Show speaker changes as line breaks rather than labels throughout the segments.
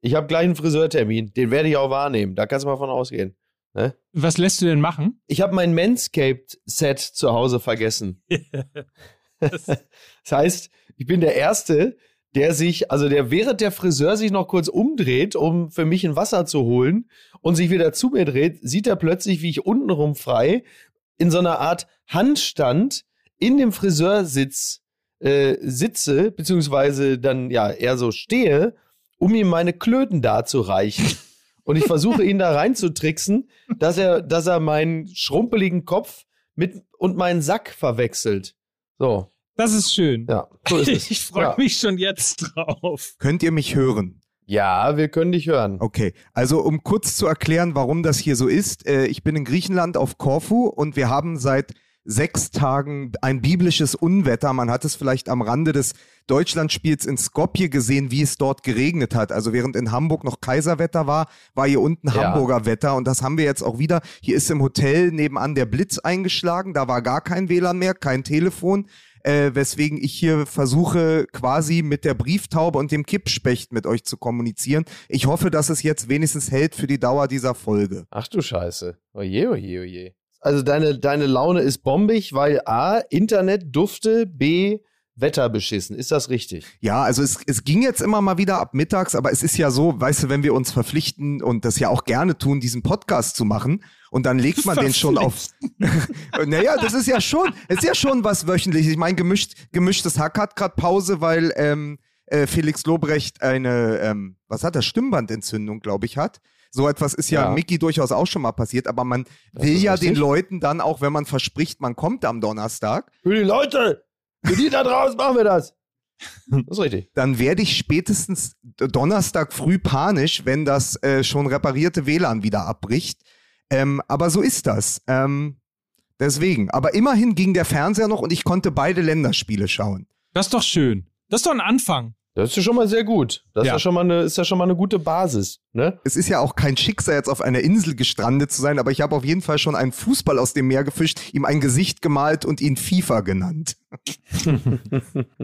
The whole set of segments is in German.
Ich habe gleich einen Friseurtermin. Den werde ich auch wahrnehmen. Da kannst du mal von ausgehen. Ne?
Was lässt du denn machen?
Ich habe mein Manscaped-Set zu Hause vergessen. das heißt, ich bin der Erste, der sich, also der während der Friseur sich noch kurz umdreht, um für mich ein Wasser zu holen und sich wieder zu mir dreht, sieht er plötzlich, wie ich untenrum frei in so einer Art Handstand in dem Friseursitz äh, sitze, beziehungsweise dann ja eher so stehe, um ihm meine Klöten darzureichen. Und ich versuche ihn da reinzutricksen, dass er, dass er meinen schrumpeligen Kopf mit und meinen Sack verwechselt. So.
Das ist schön.
Ja, so ist es.
Ich freue
ja.
mich schon jetzt drauf.
Könnt ihr mich hören?
Ja, wir können dich hören.
Okay, also um kurz zu erklären, warum das hier so ist. Äh, ich bin in Griechenland auf Korfu und wir haben seit sechs Tagen ein biblisches Unwetter. Man hat es vielleicht am Rande des Deutschlandspiels in Skopje gesehen, wie es dort geregnet hat. Also während in Hamburg noch Kaiserwetter war, war hier unten
Ja.
Hamburger Wetter und das haben wir jetzt auch wieder. Hier ist im Hotel nebenan der Blitz eingeschlagen, da war gar kein WLAN mehr, kein Telefon. Äh, weswegen ich hier versuche, quasi mit der Brieftaube und dem Kippspecht mit euch zu kommunizieren. Ich hoffe, dass es jetzt wenigstens hält für die Dauer dieser Folge.
Ach du Scheiße. Oje, oje, oje. Also deine, deine Laune ist bombig, weil A, Internet dufte, B, Wetter beschissen. Ist das richtig?
Ja, also es, es ging jetzt immer mal wieder ab mittags, aber es ist ja so, weißt du, wenn wir uns verpflichten und das ja auch gerne tun, diesen Podcast zu machen und dann legt man den schon auf. naja, das ist ja schon, es ist ja schon was wöchentlich. Ich meine, gemischt, gemischtes Hack hat gerade Pause, weil ähm, äh, Felix Lobrecht eine, ähm, was hat er, Stimmbandentzündung, glaube ich, hat. So etwas ist ja,
Ja.
Mickey durchaus auch schon mal passiert, aber man
Das
will ja
richtig.
den Leuten dann auch, wenn man verspricht, man kommt am Donnerstag,
Für die Leute, für die da draußen machen wir das. Das ist richtig.
dann werde ich spätestens Donnerstag früh panisch, wenn das äh, schon reparierte WLAN wieder abbricht. Ähm, aber so ist das. Ähm, deswegen. Aber immerhin ging der Fernseher noch und ich konnte beide Länderspiele schauen.
Das ist doch schön. Das ist doch ein Anfang.
Das ist ja schon mal sehr gut. Das
Ja.
ist, ja schon mal eine, ist ja schon mal eine gute Basis. Ne?
Es ist ja auch kein Schicksal, jetzt auf einer Insel gestrandet zu sein, aber ich habe auf jeden Fall schon einen Fußball aus dem Meer gefischt, ihm ein Gesicht gemalt und ihn FIFA genannt.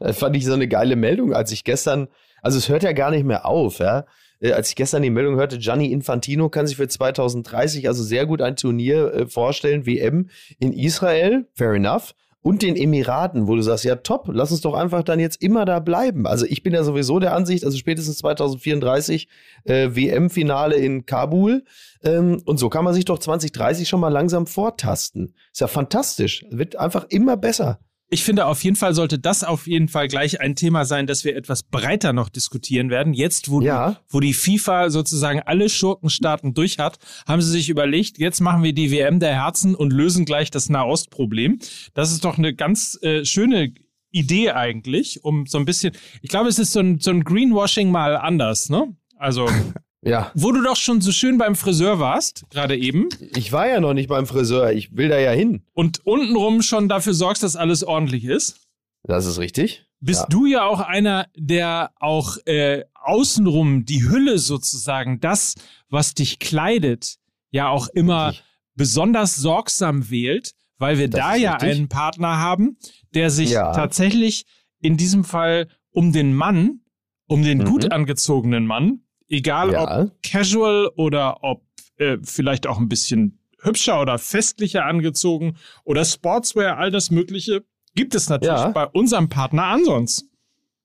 Das fand ich so eine geile Meldung, als ich gestern, also es hört ja gar nicht mehr auf, ja. Äh, Als ich gestern die Meldung hörte, Gianni Infantino kann sich für 2030 also sehr gut ein Turnier äh, vorstellen, WM in Israel, fair enough, und den Emiraten, wo du sagst, ja top, lass uns doch einfach dann jetzt immer da bleiben. Also ich bin ja sowieso der Ansicht, also spätestens 2034 äh, WM-Finale in Kabul. Ähm, und so kann man sich doch 2030 schon mal langsam vortasten. Ist ja fantastisch. Wird einfach immer besser.
Ich finde, auf jeden Fall sollte das auf jeden Fall gleich ein Thema sein, das wir etwas breiter noch diskutieren werden. Jetzt, wo,
Ja.
die, wo die FIFA sozusagen alle Schurkenstaaten durch hat, haben sie sich überlegt, jetzt machen wir die WM der Herzen und lösen gleich das Nahostproblem. Das ist doch eine ganz äh, schöne Idee eigentlich, um so ein bisschen, ich glaube, es ist so ein, so ein Greenwashing mal anders, ne? Also,
Ja.
wo du doch schon so schön beim Friseur warst, gerade eben,
Ich war ja noch nicht beim Friseur. Ich will da ja hin.
und untenrum schon dafür sorgst, dass alles ordentlich ist.
Das ist richtig.
bist
Ja.
du ja auch einer, der auch äh, außenrum die Hülle sozusagen, das, was dich kleidet, ja auch immer
Richtig.
besonders sorgsam wählt, weil wir
Das
da ja
richtig.
einen Partner haben, der sich
Ja.
tatsächlich in diesem Fall um den Mann, um den
Mhm.
gut angezogenen Mann, egal
Ja.
ob casual oder ob äh, vielleicht auch ein bisschen hübscher oder festlicher angezogen oder Sportswear, all das Mögliche, gibt es natürlich
Ja.
bei unserem Partner Ansons.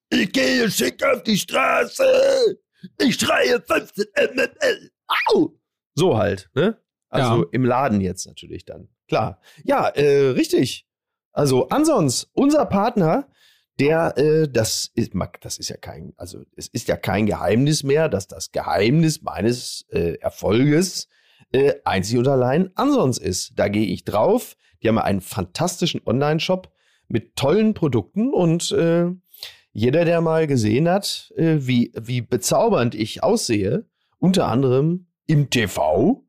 Ich gehe schick auf die Straße. Ich schreie 15 MML. Au! So halt, ne? Also
Ja.
im Laden jetzt natürlich dann. Klar. Ja, äh, richtig. Also ansonsten, unser Partner, der, äh, das ist, das ist ja kein, also es ist ja kein Geheimnis mehr, dass das Geheimnis meines äh, Erfolges äh, einzig und allein ansonsten ist. Da gehe ich drauf. Die haben einen fantastischen Online-Shop mit tollen Produkten und äh, jeder, der mal gesehen hat, äh, wie, wie bezaubernd ich aussehe, unter anderem im TV,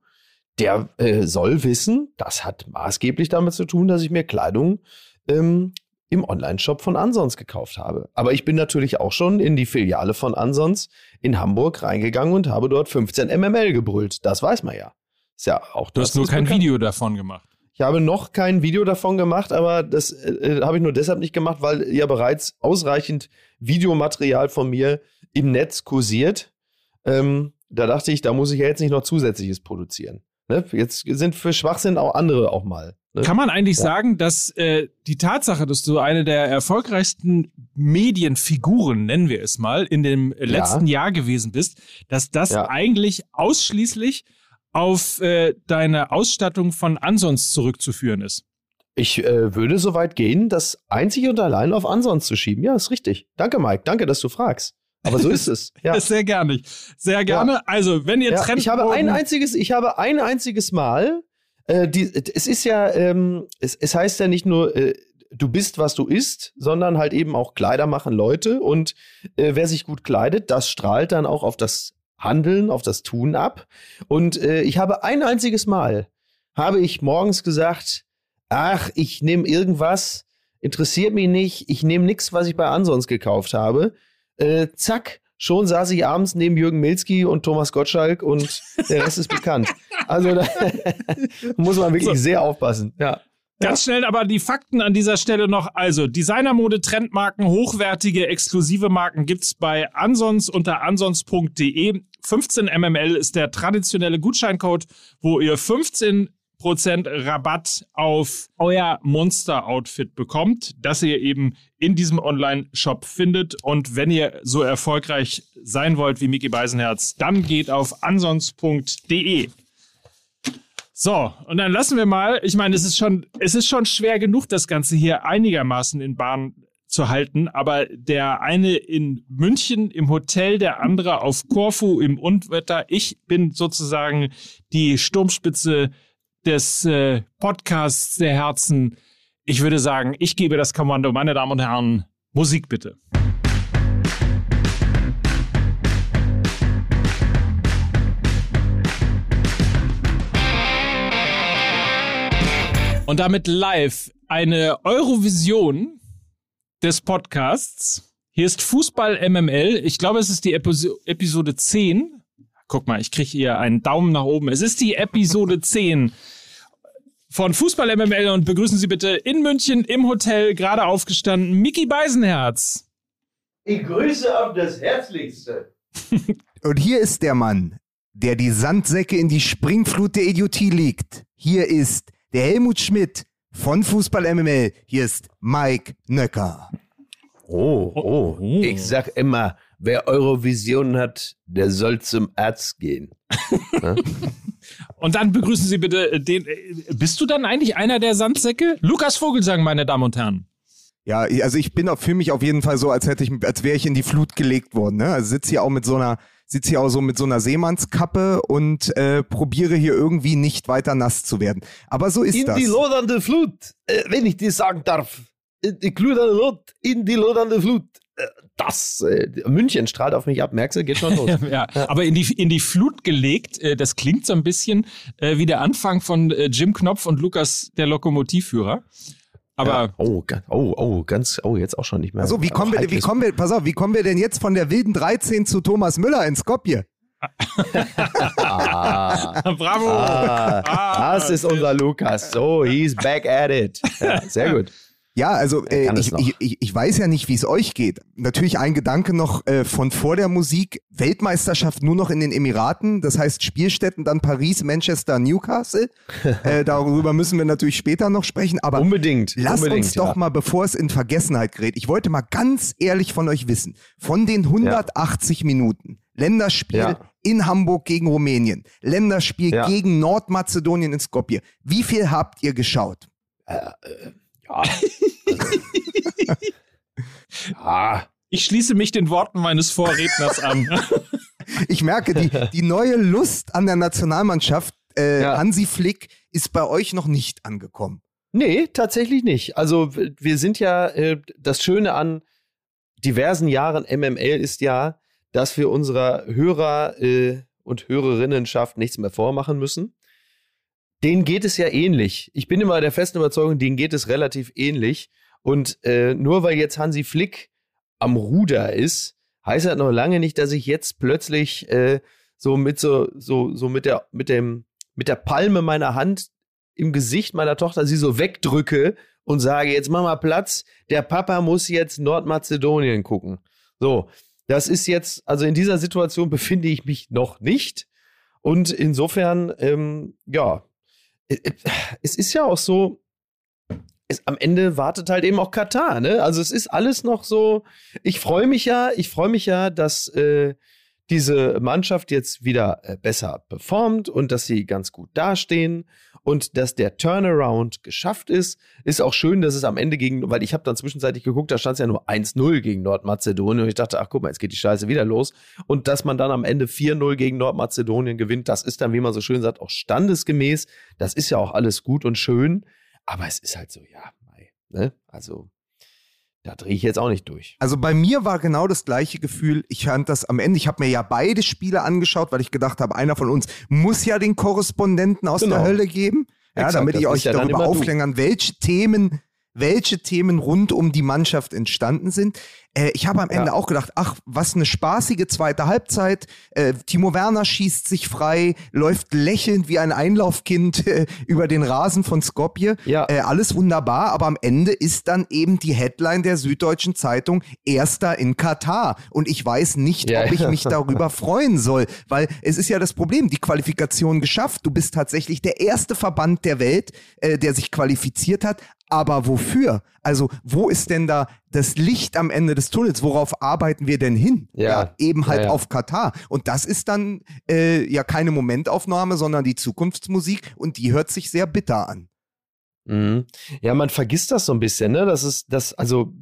der äh, soll wissen, das hat maßgeblich damit zu tun, dass ich mir Kleidung ähm, im Online-Shop von Ansons gekauft habe. Aber ich bin natürlich auch schon in die Filiale von Ansons in Hamburg reingegangen und habe dort 15 MML gebrüllt. Das weiß man ja. Ist ja auch
Du
das
hast nur kein
bekannt.
Video davon gemacht.
Ich habe noch kein Video davon gemacht, aber das äh, habe ich nur deshalb nicht gemacht, weil ja bereits ausreichend Videomaterial von mir im Netz kursiert. Ähm, da dachte ich, da muss ich ja jetzt nicht noch zusätzliches produzieren. Ne? Jetzt sind für Schwachsinn auch andere auch mal. Ne?
Kann man eigentlich ja. sagen, dass äh, die Tatsache, dass du eine der erfolgreichsten Medienfiguren, nennen wir es mal, in dem letzten ja. Jahr gewesen bist, dass das ja. eigentlich ausschließlich auf äh, deine Ausstattung von Ansons zurückzuführen ist?
Ich äh, würde so weit gehen, das einzig und allein auf Ansons zu schieben. Ja, ist richtig. Danke, Mike. Danke, dass du fragst. Aber so ist es.
Ja. Sehr gerne. Sehr gerne. Ja. Also, wenn ihr
ja, Trend Ich habe ein einziges, ich habe ein einziges Mal, äh, die, es ist ja, ähm, es, es heißt ja nicht nur, äh, du bist, was du isst, sondern halt eben auch Kleider machen Leute. Und äh, wer sich gut kleidet, das strahlt dann auch auf das Handeln, auf das Tun ab. Und äh, ich habe ein einziges Mal, habe ich morgens gesagt, ach, ich nehme irgendwas, interessiert mich nicht, ich nehme nichts, was ich bei Ansons gekauft habe. Äh, zack, schon saß ich abends neben Jürgen Milski und Thomas Gottschalk und der Rest ist bekannt. Also da muss man wirklich so. sehr aufpassen. Ja.
Ganz schnell aber die Fakten an dieser Stelle noch. Also Designermode, Trendmarken, hochwertige, exklusive Marken gibt's bei Ansons unter ansons.de. 15 MML ist der traditionelle Gutscheincode, wo ihr 15 Rabatt auf euer Monster-Outfit bekommt, das ihr eben in diesem Online-Shop findet. Und wenn ihr so erfolgreich sein wollt wie Mickey Beisenherz, dann geht auf ansons.de. So, und dann lassen wir mal, ich meine, es ist schon, es ist schon schwer genug, das Ganze hier einigermaßen in Bahn zu halten, aber der eine in München im Hotel, der andere auf Korfu im Unwetter. Ich bin sozusagen die Sturmspitze des äh, Podcasts der Herzen. Ich würde sagen, ich gebe das Kommando, meine Damen und Herren, Musik bitte. Und damit live eine Eurovision des Podcasts. Hier ist Fußball MML. Ich glaube, es ist die Episo Episode 10. Guck mal, ich kriege hier einen Daumen nach oben. Es ist die Episode 10 von Fußball MML und begrüßen Sie bitte in München im Hotel gerade aufgestanden Mickey Beisenherz.
Ich grüße auf das Herzlichste.
und hier ist der Mann, der die Sandsäcke in die Springflut der Idiotie legt. Hier ist der Helmut Schmidt von Fußball MML. Hier ist Mike Nöcker.
Oh, oh, oh. Ich sag immer, wer Eurovision hat, der soll zum Arzt gehen.
und dann begrüßen Sie bitte den. Äh, bist du dann eigentlich einer der Sandsäcke? Lukas Vogelsang, meine Damen und Herren.
Ja, also ich bin für mich auf jeden Fall so, als hätte ich, als wäre ich in die Flut gelegt worden. Ne? Also sitze hier auch mit so einer sitze hier auch so mit so einer Seemannskappe und äh, probiere hier irgendwie nicht weiter nass zu werden. Aber so ist
in
das.
In die lodernde Flut, äh, wenn ich dir sagen darf. In die glühende Lot, in die lodernde Flut. Äh, das, äh, München strahlt auf mich ab, merkst du, geht schon los.
ja, aber in die, in die Flut gelegt, äh, das klingt so ein bisschen äh, wie der Anfang von äh, Jim Knopf und Lukas, der Lokomotivführer. Aber ja.
oh, oh, oh, ganz, oh, jetzt auch schon nicht mehr.
Also wie kommen wir, wie kommen wir, pass auf, wie kommen wir denn jetzt von der wilden 13 zu Thomas Müller in Skopje?
ah, Bravo! Ah, ah, das ist unser Lukas. So, he's back at it. Ja, sehr gut.
Ja, also äh, ich, ich, ich, ich, weiß ja nicht, wie es euch geht. Natürlich ein Gedanke noch äh, von vor der Musik. Weltmeisterschaft nur noch in den Emiraten. Das heißt Spielstätten dann Paris, Manchester, Newcastle. äh, darüber müssen wir natürlich später noch sprechen. Aber
unbedingt.
Lasst
unbedingt,
uns doch ja. mal, bevor es in Vergessenheit gerät, ich wollte mal ganz ehrlich von euch wissen, von den 180 ja. Minuten Länderspiel ja. in Hamburg gegen Rumänien, Länderspiel gegen Nordmazedonien in Skopje, wie viel habt ihr geschaut? Äh,
äh ja.
ja. Ich schließe mich den Worten meines Vorredners an.
ich merke, die, die neue Lust an der Nationalmannschaft, äh, ja. Hansi Flick, ist bei euch noch nicht angekommen.
Nee, tatsächlich nicht. Also wir sind ja, äh, das Schöne an diversen Jahren MML ist ja, dass wir unserer Hörer äh, und Hörerinnenschaft nichts mehr vormachen müssen denen geht es ja ähnlich. Ich bin immer der festen Überzeugung, denen geht es relativ ähnlich. Und äh, nur weil jetzt Hansi Flick am Ruder ist, heißt das noch lange nicht, dass ich jetzt plötzlich äh, so mit so, so, so mit der, mit dem, mit der Palme meiner Hand im Gesicht meiner Tochter sie so wegdrücke und sage, jetzt mach mal Platz, der Papa muss jetzt Nordmazedonien gucken. So, Das ist jetzt, also in dieser Situation befinde ich mich noch nicht. Und insofern, ähm, ja, es ist ja auch so, es, am Ende wartet halt eben auch Katar, ne? Also es ist alles noch so. Ich freue mich ja, ich freue mich ja, dass äh, diese Mannschaft jetzt wieder äh, besser performt und dass sie ganz gut dastehen und dass der Turnaround geschafft ist. Ist auch schön, dass es am Ende gegen, weil ich habe dann zwischenzeitlich geguckt, da stand es ja nur 1-0 gegen Nordmazedonien und ich dachte, ach guck mal, jetzt geht die Scheiße wieder los. Und dass man dann am Ende 4-0 gegen Nordmazedonien gewinnt, das ist dann, wie man so schön sagt, auch standesgemäß. Das ist ja auch alles gut und schön. Aber es ist halt so, ja, Ne? Also da drehe ich jetzt auch nicht durch.
Also bei mir war genau das gleiche Gefühl. Ich fand das am Ende, ich habe mir ja beide Spiele angeschaut, weil ich gedacht habe, einer von uns muss ja den Korrespondenten aus genau. der Hölle geben. Ja, Exakt, damit ich euch ja darüber aufklären kann, welche Themen welche Themen rund um die Mannschaft entstanden sind. Äh, ich habe am Ende ja. auch gedacht, ach, was eine spaßige zweite Halbzeit. Äh, Timo Werner schießt sich frei, läuft lächelnd wie ein Einlaufkind äh, über den Rasen von Skopje. Ja. Äh, alles wunderbar, aber am Ende ist dann eben die Headline der Süddeutschen Zeitung Erster in Katar. Und ich weiß nicht, ja. ob ich mich darüber freuen soll, weil es ist ja das Problem, die Qualifikation geschafft. Du bist tatsächlich der erste Verband der Welt, äh, der sich qualifiziert hat. Aber wofür? Also, wo ist denn da das Licht am Ende des Tunnels? Worauf arbeiten wir denn hin? Ja, ja eben halt ja, ja. auf Katar. Und das ist dann äh, ja keine Momentaufnahme, sondern die Zukunftsmusik und die hört sich sehr bitter an.
Mhm. Ja, man vergisst das so ein bisschen, ne? Das ist das, also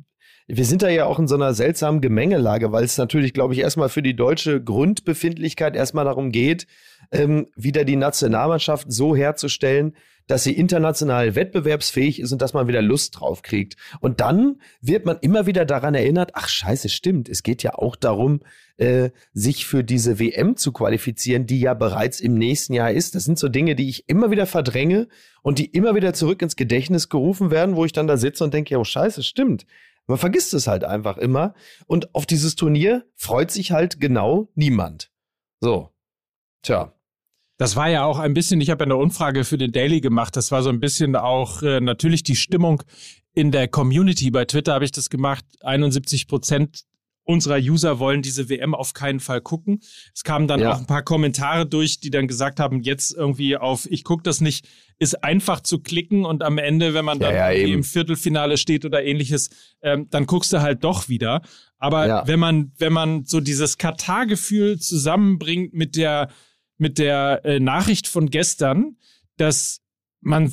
wir sind da ja auch in so einer seltsamen Gemengelage, weil es natürlich, glaube ich, erstmal für die deutsche Grundbefindlichkeit erstmal darum geht, ähm, wieder die Nationalmannschaft so herzustellen, dass sie international wettbewerbsfähig ist und dass man wieder Lust drauf kriegt. Und dann wird man immer wieder daran erinnert, ach scheiße, stimmt, es geht ja auch darum, äh, sich für diese WM zu qualifizieren, die ja bereits im nächsten Jahr ist. Das sind so Dinge, die ich immer wieder verdränge und die immer wieder zurück ins Gedächtnis gerufen werden, wo ich dann da sitze und denke, ja, oh scheiße, stimmt. Man vergisst es halt einfach immer. Und auf dieses Turnier freut sich halt genau niemand. So. Tja.
Das war ja auch ein bisschen, ich habe eine Umfrage für den Daily gemacht, das war so ein bisschen auch äh, natürlich die Stimmung in der Community. Bei Twitter habe ich das gemacht. 71 Prozent unserer User wollen diese WM auf keinen Fall gucken. Es kamen dann ja. auch ein paar Kommentare durch, die dann gesagt haben, jetzt irgendwie auf ich gucke das nicht, ist einfach zu klicken und am Ende, wenn man dann ja, ja, im Viertelfinale steht oder ähnliches, ähm, dann guckst du halt doch wieder. Aber wenn man, wenn man so dieses Katar-Gefühl zusammenbringt mit der mit der äh, Nachricht von gestern, dass man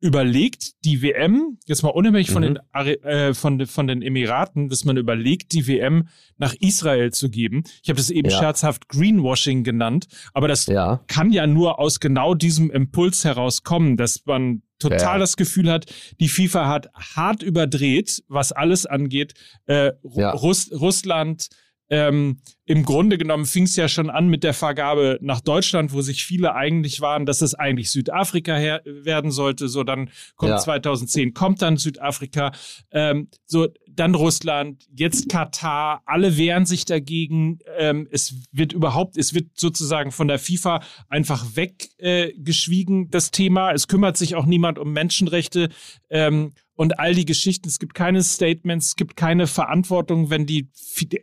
überlegt, die WM, jetzt mal unabhängig mhm. von, den, äh, von, von den Emiraten, dass man überlegt, die WM nach Israel zu geben. Ich habe das eben ja. scherzhaft Greenwashing genannt, aber das ja. kann ja nur aus genau diesem Impuls herauskommen, dass man total ja. das Gefühl hat, die FIFA hat hart überdreht, was alles angeht. Äh, Russ Russland, ähm, im Grunde genommen fing es ja schon an mit der Vergabe nach Deutschland, wo sich viele eigentlich waren, dass es eigentlich Südafrika her werden sollte. So, dann kommt ja. 2010, kommt dann Südafrika, ähm, so dann Russland, jetzt Katar. Alle wehren sich dagegen. Ähm, es wird überhaupt, es wird sozusagen von der FIFA einfach weggeschwiegen, äh, das Thema. Es kümmert sich auch niemand um Menschenrechte. Ähm, und all die Geschichten. Es gibt keine Statements, es gibt keine Verantwortung, wenn die,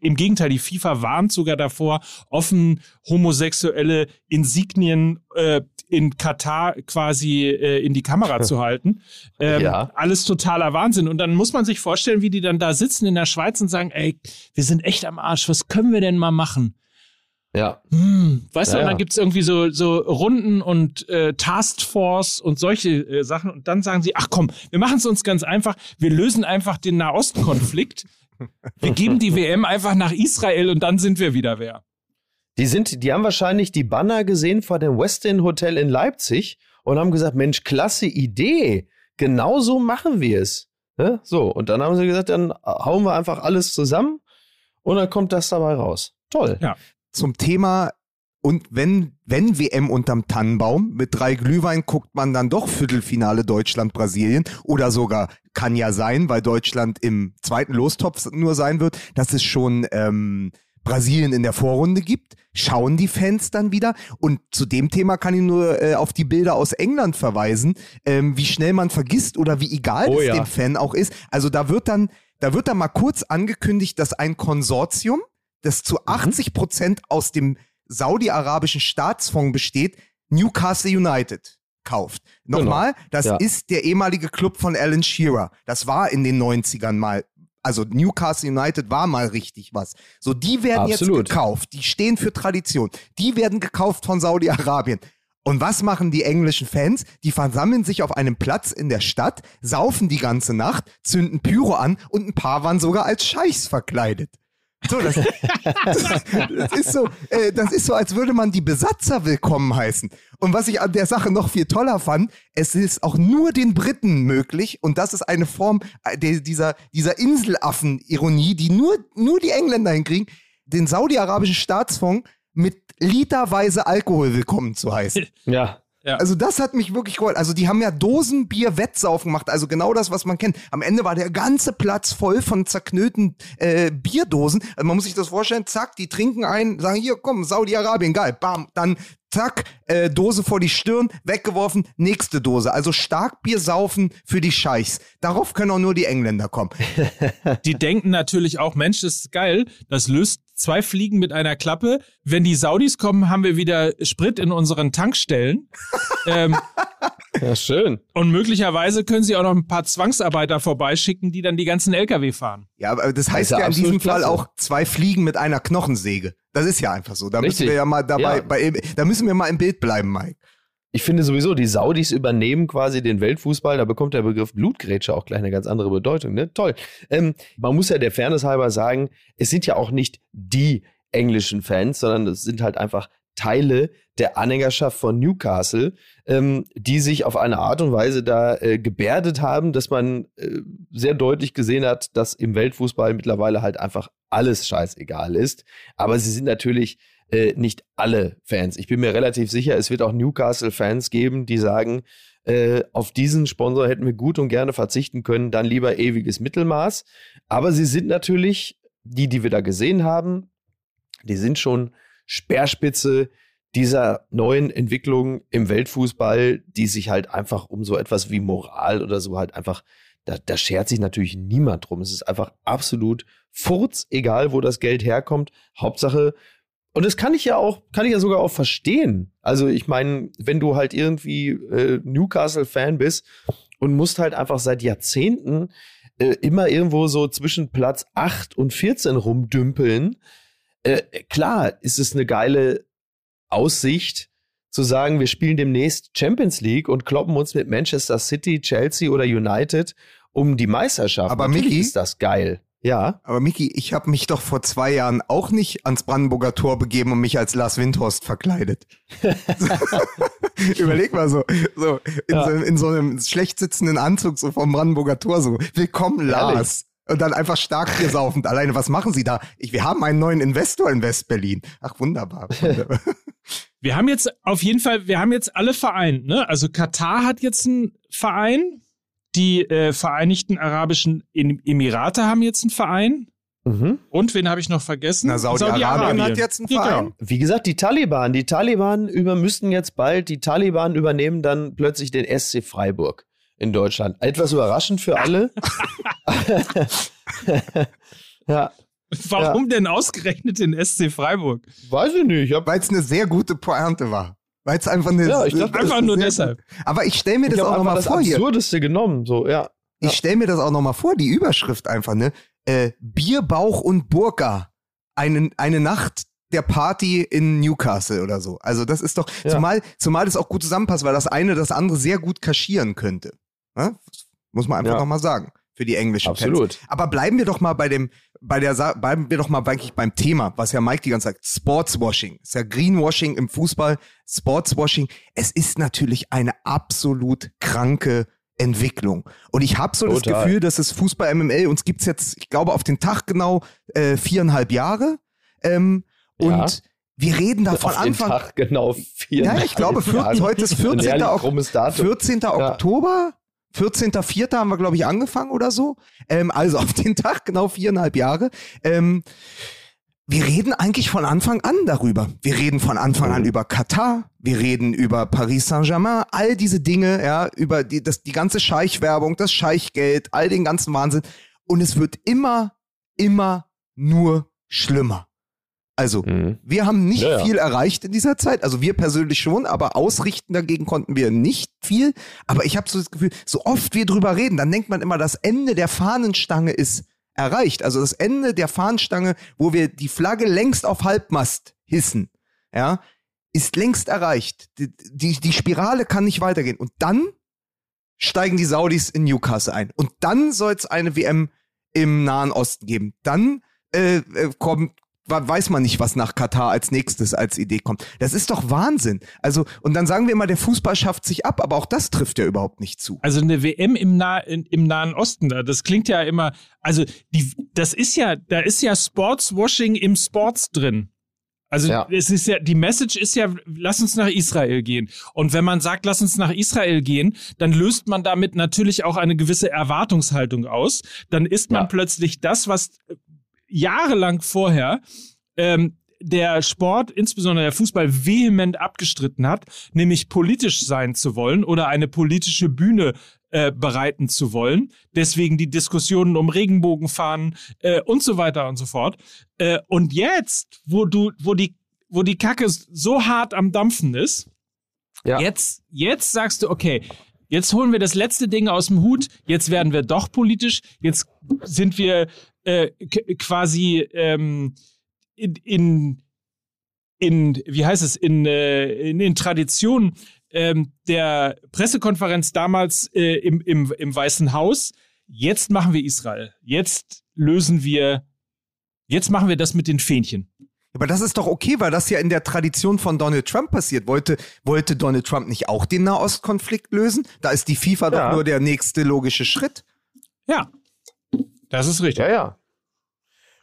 im Gegenteil, die FIFA warnt sogar davor, offen homosexuelle Insignien äh, in Katar quasi äh, in die Kamera zu halten. Ähm, ja. Alles totaler Wahnsinn. Und dann muss man sich vorstellen, wie die dann da sitzen in der Schweiz und sagen, ey, wir sind echt am Arsch, was können wir denn mal machen?
Ja.
Hm, weißt ja, du, und dann gibt's irgendwie so, so Runden und äh, Taskforce und solche äh, Sachen. Und dann sagen sie, ach komm, wir machen es uns ganz einfach. Wir lösen einfach den Nahostkonflikt. wir geben die WM einfach nach Israel und dann sind wir wieder wer.
Die sind, die haben wahrscheinlich die Banner gesehen vor dem Westin Hotel in Leipzig und haben gesagt, Mensch, klasse Idee. Genauso machen wir es. Ja, so, und dann haben sie gesagt, dann hauen wir einfach alles zusammen und dann kommt das dabei raus. Toll.
Ja zum Thema und wenn, wenn WM unterm Tannenbaum mit drei Glühwein guckt man dann doch Viertelfinale Deutschland-Brasilien oder sogar kann ja sein, weil Deutschland im zweiten Lostopf nur sein wird, dass es schon ähm, Brasilien in der Vorrunde gibt. Schauen die Fans dann wieder? Und zu dem Thema kann ich nur äh, auf die Bilder aus England verweisen, ähm, wie schnell man vergisst oder wie egal oh, es ja. dem Fan auch ist. Also da wird dann, da wird dann mal kurz angekündigt, dass ein Konsortium das zu 80 mhm. Prozent aus dem saudi-arabischen Staatsfonds besteht, Newcastle United kauft. Nochmal, genau. das ja. ist der ehemalige Club von Alan Shearer. Das war in den 90ern mal also Newcastle United war mal richtig was. So, die werden Absolut. jetzt gekauft. Die stehen für Tradition. Die werden gekauft von Saudi-Arabien. Und was machen die englischen Fans? Die versammeln sich auf einem Platz in der Stadt, saufen die ganze Nacht, zünden Pyro an und ein paar waren sogar als Scheichs verkleidet. So, das, das, ist so, äh, das ist so, als würde man die Besatzer willkommen heißen. Und was ich an der Sache noch viel toller fand, es ist auch nur den Briten möglich, und das ist eine Form äh, dieser, dieser Inselaffen-Ironie, die nur, nur die Engländer hinkriegen, den saudi-arabischen Staatsfonds mit literweise Alkohol willkommen zu heißen.
Ja.
Ja. Also das hat mich wirklich geholt. Also die haben ja Dosenbier-Wettsaufen gemacht, also genau das, was man kennt. Am Ende war der ganze Platz voll von zerknüllten äh, Bierdosen. Also man muss sich das vorstellen, zack, die trinken ein, sagen, hier, komm, Saudi-Arabien, geil, bam, dann zack, äh, Dose vor die Stirn, weggeworfen, nächste Dose. Also Starkbier saufen für die Scheichs. Darauf können auch nur die Engländer kommen.
Die denken natürlich auch, Mensch, das ist geil, das löst zwei Fliegen mit einer Klappe. Wenn die Saudis kommen, haben wir wieder Sprit in unseren Tankstellen. ähm,
ja, schön.
Und möglicherweise können sie auch noch ein paar Zwangsarbeiter vorbeischicken, die dann die ganzen LKW fahren.
Ja, aber das heißt das ja, ja in diesem klasse. Fall auch zwei Fliegen mit einer Knochensäge. Das ist ja einfach so. Da Richtig. müssen wir ja mal dabei, ja. Bei, da müssen wir mal im Bild bleiben, Mike.
Ich finde sowieso, die Saudis übernehmen quasi den Weltfußball. Da bekommt der Begriff Blutgrätsche auch gleich eine ganz andere Bedeutung. Ne? Toll. Ähm, man muss ja der Fairness halber sagen, es sind ja auch nicht die englischen Fans, sondern es sind halt einfach Teile der Anhängerschaft von Newcastle, ähm, die sich auf eine Art und Weise da äh, gebärdet haben, dass man äh, sehr deutlich gesehen hat, dass im Weltfußball mittlerweile halt einfach alles scheißegal ist. Aber sie sind natürlich äh, nicht alle Fans. Ich bin mir relativ sicher, es wird auch Newcastle-Fans geben, die sagen, äh, auf diesen Sponsor hätten wir gut und gerne verzichten können, dann lieber ewiges Mittelmaß. Aber sie sind natürlich, die, die wir da gesehen haben, die sind schon Speerspitze dieser neuen Entwicklung im Weltfußball, die sich halt einfach um so etwas wie Moral oder so halt einfach, da, da schert sich natürlich niemand drum. Es ist einfach absolut furz, egal wo das Geld herkommt. Hauptsache, und das kann ich ja auch, kann ich ja sogar auch verstehen. Also ich meine, wenn du halt irgendwie äh, Newcastle-Fan bist und musst halt einfach seit Jahrzehnten äh, immer irgendwo so zwischen Platz 8 und 14 rumdümpeln, äh, klar ist es eine geile Aussicht zu sagen, wir spielen demnächst Champions League und kloppen uns mit Manchester City, Chelsea oder United um die Meisterschaft.
Aber Natürlich Mickey,
ist das geil. Ja.
Aber Miki, ich habe mich doch vor zwei Jahren auch nicht ans Brandenburger Tor begeben und mich als Lars Windhorst verkleidet. Überleg mal so, so in, ja. so in, so einem schlecht sitzenden Anzug so vom Brandenburger Tor so. Willkommen, Lars. Und dann einfach stark saufend. Alleine, was machen Sie da? Ich, wir haben einen neuen Investor in West-Berlin. Ach, wunderbar.
wir haben jetzt auf jeden Fall, wir haben jetzt alle vereint, ne? Also Katar hat jetzt einen Verein, die äh, Vereinigten Arabischen Emirate haben jetzt einen Verein. Mhm. Und wen habe ich noch vergessen?
Na, Saudi-Arabien Saudi hat jetzt einen Verein. Genau.
Wie gesagt, die Taliban. Die Taliban über, müssten jetzt bald, die Taliban übernehmen dann plötzlich den SC Freiburg in Deutschland. Etwas überraschend für alle.
ja. Warum ja. denn ausgerechnet den SC Freiburg?
Weiß ich nicht.
Weil es eine sehr gute Pointe war. Weil es einfach eine.
Ja, ich dachte, einfach nur deshalb.
Aber ich stelle mir das auch nochmal vor.
Das Absurdeste hier. genommen, so, ja.
Ich ja. stelle mir das auch nochmal vor, die Überschrift einfach, ne? Äh, Bier, Bauch und Burka. Eine, eine Nacht der Party in Newcastle oder so. Also das ist doch, ja. zumal, zumal das auch gut zusammenpasst, weil das eine das andere sehr gut kaschieren könnte. Ja? Muss man einfach ja. nochmal sagen für die englischen
Absolut.
Fans. Aber bleiben wir doch mal bei dem, bei der, bleiben wir doch mal eigentlich beim Thema, was ja Mike die ganze Zeit sagt, Sportswashing. ist ja Greenwashing im Fußball, Sportswashing. Es ist natürlich eine absolut kranke Entwicklung. Und ich habe so Total. das Gefühl, dass es Fußball MML, uns gibt's jetzt, ich glaube, auf den Tag genau äh, viereinhalb Jahre. Ähm, ja. Und wir reden da von auf Anfang. Den
Tag genau vier.
Ja, ich glaube, 14, heute ist 14. Ok 14. Oktober. 14.04. haben wir, glaube ich, angefangen oder so. Ähm, also auf den Tag, genau viereinhalb Jahre. Ähm, wir reden eigentlich von Anfang an darüber. Wir reden von Anfang an über Katar, wir reden über Paris Saint-Germain, all diese Dinge, ja, über die, das, die ganze Scheichwerbung, das Scheichgeld, all den ganzen Wahnsinn. Und es wird immer, immer nur schlimmer. Also, mhm. wir haben nicht ja, ja. viel erreicht in dieser Zeit. Also wir persönlich schon, aber ausrichten dagegen konnten wir nicht viel. Aber ich habe so das Gefühl, so oft wir drüber reden, dann denkt man immer, das Ende der Fahnenstange ist erreicht. Also das Ende der Fahnenstange, wo wir die Flagge längst auf Halbmast hissen, ja, ist längst erreicht. Die, die, die Spirale kann nicht weitergehen. Und dann steigen die Saudis in Newcastle ein. Und dann soll es eine WM im Nahen Osten geben. Dann äh, äh kommt, weiß man nicht, was nach Katar als nächstes als Idee kommt. Das ist doch Wahnsinn. Also, und dann sagen wir immer, der Fußball schafft sich ab, aber auch das trifft ja überhaupt nicht zu.
Also eine WM im, nah in, im Nahen Osten, da, das klingt ja immer, also die, das ist ja, da ist ja Sportswashing im Sports drin. Also ja. es ist ja, die Message ist ja, lass uns nach Israel gehen. Und wenn man sagt, lass uns nach Israel gehen, dann löst man damit natürlich auch eine gewisse Erwartungshaltung aus. Dann ist man ja. plötzlich das, was jahrelang vorher ähm, der Sport, insbesondere der Fußball, vehement abgestritten hat, nämlich politisch sein zu wollen oder eine politische Bühne äh, bereiten zu wollen. Deswegen die Diskussionen um Regenbogenfahnen äh, und so weiter und so fort. Äh, und jetzt, wo du, wo die, wo die Kacke so hart am Dampfen ist, ja. jetzt, jetzt sagst du, okay, jetzt holen wir das letzte Ding aus dem Hut, jetzt werden wir doch politisch, jetzt sind wir äh, quasi ähm, in, in, in, wie heißt es, in, äh, in, in Tradition ähm, der Pressekonferenz damals äh, im, im, im Weißen Haus, jetzt machen wir Israel. Jetzt lösen wir, jetzt machen wir das mit den Fähnchen.
Aber das ist doch okay, weil das ja in der Tradition von Donald Trump passiert. Wollte, wollte Donald Trump nicht auch den Nahostkonflikt lösen? Da ist die FIFA ja. doch nur der nächste logische Schritt.
Ja, das ist richtig.
Ja, ja.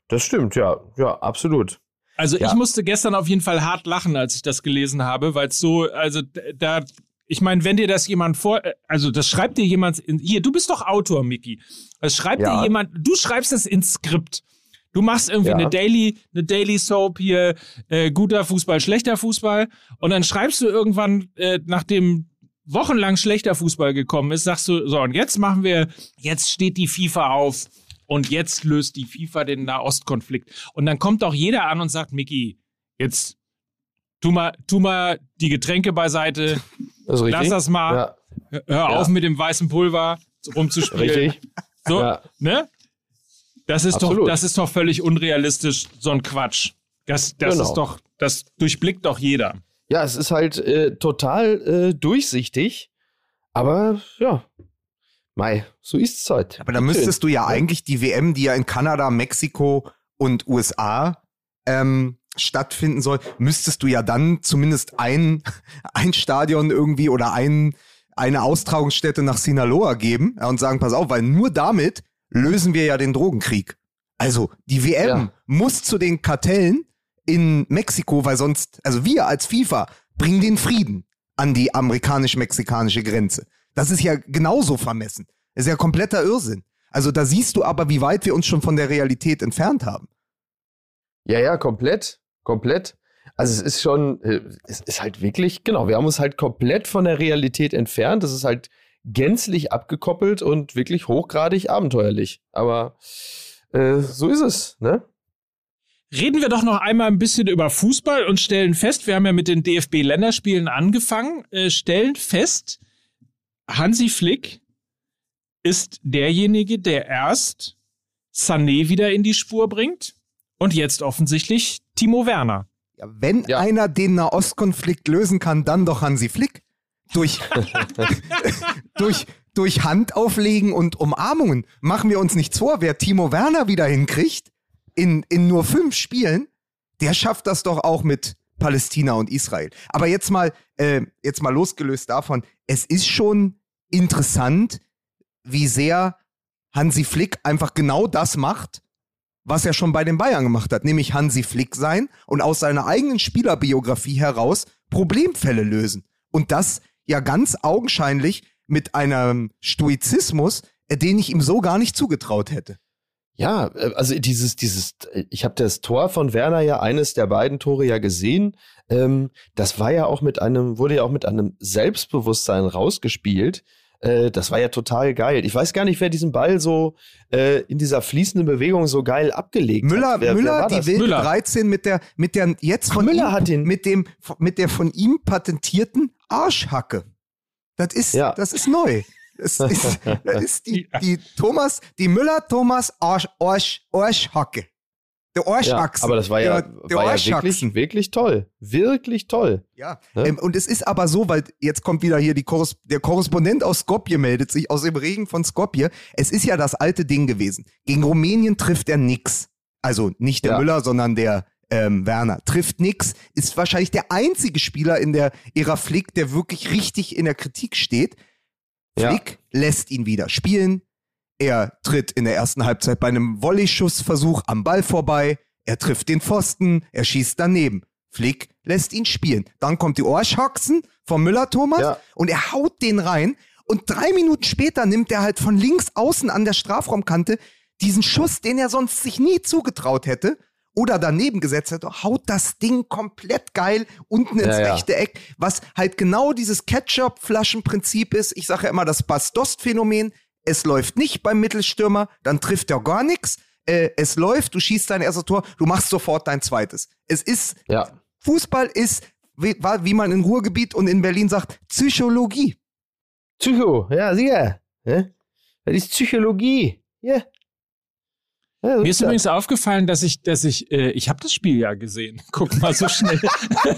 Das stimmt, ja. Ja, absolut.
Also
ja.
ich musste gestern auf jeden Fall hart lachen, als ich das gelesen habe, weil es so, also da, ich meine, wenn dir das jemand vor, also das schreibt dir jemand, in, hier, du bist doch Autor, Mickey. Das schreibt ja. dir jemand, du schreibst das ins Skript. Du machst irgendwie ja. eine Daily, eine Daily Soap hier, äh, guter Fußball, schlechter Fußball, und dann schreibst du irgendwann, äh, nachdem wochenlang schlechter Fußball gekommen ist, sagst du, so, und jetzt machen wir, jetzt steht die FIFA auf und jetzt löst die FIFA den Nahostkonflikt. Und dann kommt auch jeder an und sagt, Mickey, jetzt tu mal, tu mal die Getränke beiseite, das lass das mal, ja. hör auf mit dem weißen Pulver rumzuspielen. Richtig. So, ja. ne? Das ist doch, das ist doch völlig unrealistisch, so ein Quatsch. Das, das genau. ist doch, das durchblickt doch jeder.
Ja, es ist halt äh, total äh, durchsichtig, aber ja, Mai, so ist es halt.
Aber da müsstest du ja, ja eigentlich die WM, die ja in Kanada, Mexiko und USA ähm, stattfinden soll, müsstest du ja dann zumindest ein, ein Stadion irgendwie oder ein, eine Austragungsstätte nach Sinaloa geben und sagen, pass auf, weil nur damit lösen wir ja den Drogenkrieg. Also die WM ja. muss zu den Kartellen in Mexiko, weil sonst, also wir als FIFA bringen den Frieden an die amerikanisch-mexikanische Grenze. Das ist ja genauso vermessen. Das ist ja kompletter Irrsinn. Also da siehst du aber, wie weit wir uns schon von der Realität entfernt haben.
Ja, ja, komplett. Komplett. Also es ist schon, äh, es ist halt wirklich, genau, wir haben uns halt komplett von der Realität entfernt. Das ist halt gänzlich abgekoppelt und wirklich hochgradig abenteuerlich. Aber äh, so ist es, ne?
Reden wir doch noch einmal ein bisschen über Fußball und stellen fest, wir haben ja mit den DFB-Länderspielen angefangen, äh, stellen fest, Hansi Flick ist derjenige, der erst Sané wieder in die Spur bringt und jetzt offensichtlich Timo Werner.
Ja, wenn ja. einer den Nahostkonflikt lösen kann, dann doch Hansi Flick. Durch, durch, durch Handauflegen und Umarmungen. Machen wir uns nichts vor, wer Timo Werner wieder hinkriegt, in, in nur fünf Spielen, der schafft das doch auch mit Palästina und Israel. Aber jetzt mal, äh, jetzt mal losgelöst davon, es ist schon interessant, wie sehr Hansi Flick einfach genau das macht, was er schon bei den Bayern gemacht hat, nämlich Hansi Flick sein und aus seiner eigenen Spielerbiografie heraus Problemfälle lösen. Und das ja ganz augenscheinlich mit einem Stoizismus, äh, den ich ihm so gar nicht zugetraut hätte.
Ja, äh, also dieses, dieses, ich habe das Tor von Werner ja eines der beiden Tore ja gesehen. Ähm, das war ja auch mit einem, wurde ja auch mit einem Selbstbewusstsein rausgespielt Äh, das war ja total geil. Ich weiß gar nicht, wer diesen Ball so äh, in dieser fließenden Bewegung so geil abgelegt
Müller,
hat. Wer,
Müller,
wer
die wilde
Müller.
13 mit der, mit der jetzt von
Müller
ihm,
hat ihn.
mit dem, mit der von ihm patentierten Arschhacke. Das ist,
Ja.
das ist neu. Das ist, das ist die, die Thomas, die Müller Thomas Arsch, Arsch, Arschhacke. Der
Ja,
Arschhaxen.
aber das war ja,
Der, der
war ja wirklich, wirklich toll. Wirklich toll.
Ja,
Ne?
ähm, und es ist aber so, weil jetzt kommt wieder hier Korres der Korrespondent aus Skopje meldet sich aus dem Regen von Skopje. Es ist ja das alte Ding gewesen. Gegen Rumänien trifft er nix. Also nicht der
Ja.
Müller, sondern der ähm, Werner trifft nix. Ist wahrscheinlich der einzige Spieler in der Ära Flick, der wirklich richtig in der Kritik steht.
Ja.
Flick lässt ihn wieder spielen. Er tritt in der ersten Halbzeit bei einem Volley-Schussversuch am Ball vorbei. Er trifft den Pfosten. Er schießt daneben. Flick lässt ihn spielen. Dann kommt die Ohrschhaxen vom Müller-Thomas
Ja.
und er haut den rein. Und drei Minuten später nimmt er halt von links außen an der Strafraumkante diesen Schuss, den er sonst sich nie zugetraut hätte oder daneben gesetzt hätte, haut das Ding komplett geil unten ins
Ja,
rechte Eck, was halt genau dieses Ketchup-Flaschenprinzip ist. Ich sage ja immer das Bast-Dost-Phänomen. Es läuft nicht beim Mittelstürmer, dann trifft er gar nichts. Äh, es läuft, du schießt dein erstes Tor, du machst sofort dein zweites. Es ist,
Ja.
Fußball ist, wie, wie man in Ruhrgebiet und in Berlin sagt, Psychologie.
Psycho, ja, sicher. Ja? Das ist Psychologie. Ja. Ja,
Mir ist übrigens aufgefallen, dass ich, dass ich, äh, ich habe das Spiel ja gesehen. Guck mal so schnell.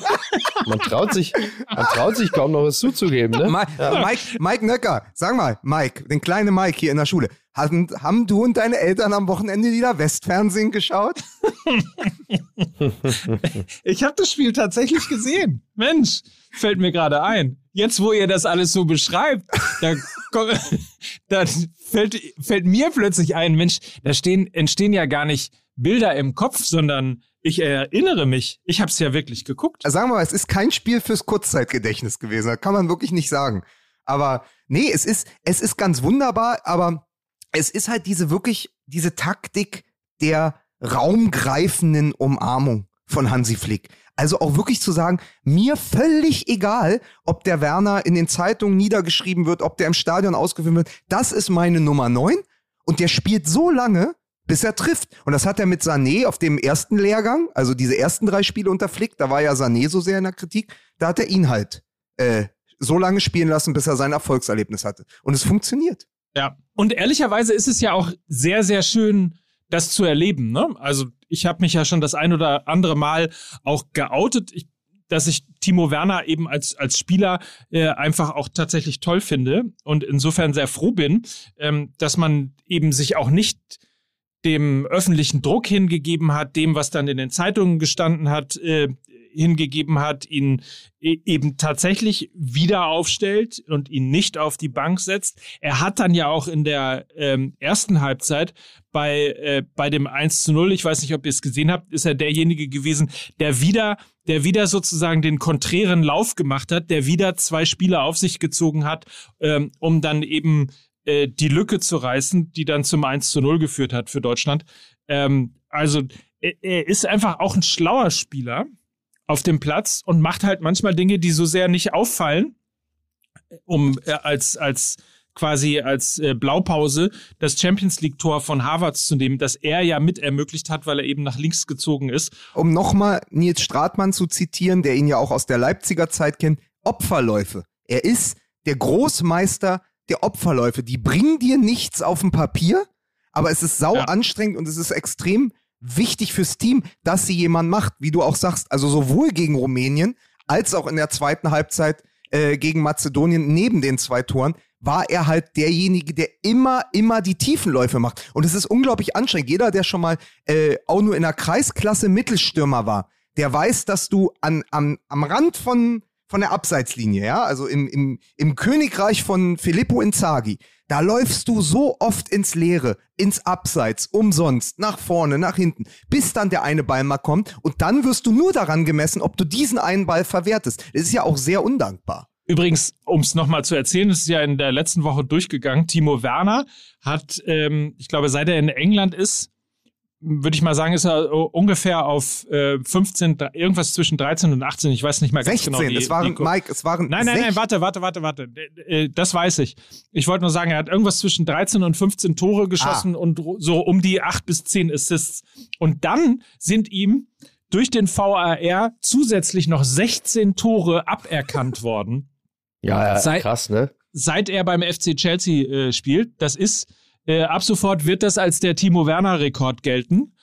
man traut sich, man traut sich kaum noch was zuzugeben, ne?
Ma Mike, Mike Nöcker, sag mal, Mike, den kleinen Mike hier in der Schule. Haben, haben du und deine Eltern am Wochenende wieder Westfernsehen geschaut?
Ich habe das Spiel tatsächlich gesehen. Mensch, fällt mir gerade ein. Jetzt, wo ihr das alles so beschreibt, da, da fällt, fällt mir plötzlich ein, Mensch, da stehen, entstehen ja gar nicht Bilder im Kopf, sondern ich erinnere mich. Ich habe es ja wirklich geguckt.
Also sagen wir mal, es ist kein Spiel fürs Kurzzeitgedächtnis gewesen. Das kann man wirklich nicht sagen. Aber nee, es ist, es ist ganz wunderbar, aber es ist halt diese wirklich, diese Taktik der raumgreifenden Umarmung von Hansi Flick. Also auch wirklich zu sagen, mir völlig egal, ob der Werner in den Zeitungen niedergeschrieben wird, ob der im Stadion ausgeführt wird. Das ist meine Nummer 9 und der spielt so lange, bis er trifft. Und das hat er mit Sané auf dem ersten Lehrgang, also diese ersten drei Spiele unter Flick, da war ja Sané so sehr in der Kritik, da hat er ihn halt äh, so lange spielen lassen, bis er sein Erfolgserlebnis hatte. Und es funktioniert.
Ja. Und ehrlicherweise ist es ja auch sehr, sehr schön, das zu erleben. Ne? Also ich habe mich ja schon das ein oder andere Mal auch geoutet, ich, dass ich Timo Werner eben als, als Spieler äh, einfach auch tatsächlich toll finde und insofern sehr froh bin, ähm, dass man eben sich auch nicht dem öffentlichen Druck hingegeben hat, dem, was dann in den Zeitungen gestanden hat, äh, hingegeben hat, ihn e eben tatsächlich wieder aufstellt und ihn nicht auf die Bank setzt. Er hat dann ja auch in der ähm, ersten Halbzeit bei, äh, bei dem 1 zu 0, ich weiß nicht, ob ihr es gesehen habt, ist er derjenige gewesen, der wieder, der wieder sozusagen den konträren Lauf gemacht hat, der wieder zwei Spieler auf sich gezogen hat, ähm, um dann eben äh, die Lücke zu reißen, die dann zum 1 zu 0 geführt hat für Deutschland. Ähm, also er, er ist einfach auch ein schlauer Spieler auf dem Platz und macht halt manchmal Dinge, die so sehr nicht auffallen, um äh, als, als quasi als äh, Blaupause das Champions League Tor von Harvards zu nehmen, das er ja mit ermöglicht hat, weil er eben nach links gezogen ist.
Um nochmal Nils Stratmann zu zitieren, der ihn ja auch aus der Leipziger Zeit kennt, Opferläufe. Er ist der Großmeister der Opferläufe. Die bringen dir nichts auf dem Papier, aber es ist sau
Ja.
anstrengend und es ist extrem wichtig fürs Team, dass sie jemand macht, wie du auch sagst, also sowohl gegen Rumänien als auch in der zweiten Halbzeit äh, gegen Mazedonien neben den zwei Toren war er halt derjenige, der immer, immer die Tiefenläufe macht. Und es ist unglaublich anstrengend. Jeder, der schon mal äh, auch nur in der Kreisklasse Mittelstürmer war, der weiß, dass du an, am, am Rand von, von der Abseitslinie, ja, also im, im, im Königreich von Filippo Inzaghi, da läufst du so oft ins Leere, ins Abseits, umsonst, nach vorne, nach hinten, bis dann der eine Ball mal kommt und dann wirst du nur daran gemessen, ob du diesen einen Ball verwertest. Das ist ja auch sehr undankbar.
Übrigens, um es nochmal zu erzählen, ist ja in der letzten Woche durchgegangen. Timo Werner hat, ähm, ich glaube, seit er in England ist, würde ich mal sagen, ist er ungefähr auf äh, 15, irgendwas zwischen 13 und 18. Ich weiß nicht mehr ganz
16.
genau.
Die, es waren, die, Mike, es waren.
Nein, nein, nein, warte, warte, warte, warte. Äh, das weiß ich. Ich wollte nur sagen, er hat irgendwas zwischen 13 und 15 Tore geschossen ah. und so um die 8 bis 10 Assists. Und dann sind ihm durch den VAR zusätzlich noch 16 Tore aberkannt worden.
Ja, ja seit, krass, ne?
Seit er beim FC Chelsea äh, spielt. Das ist äh, ab sofort wird das als der Timo Werner-Rekord gelten.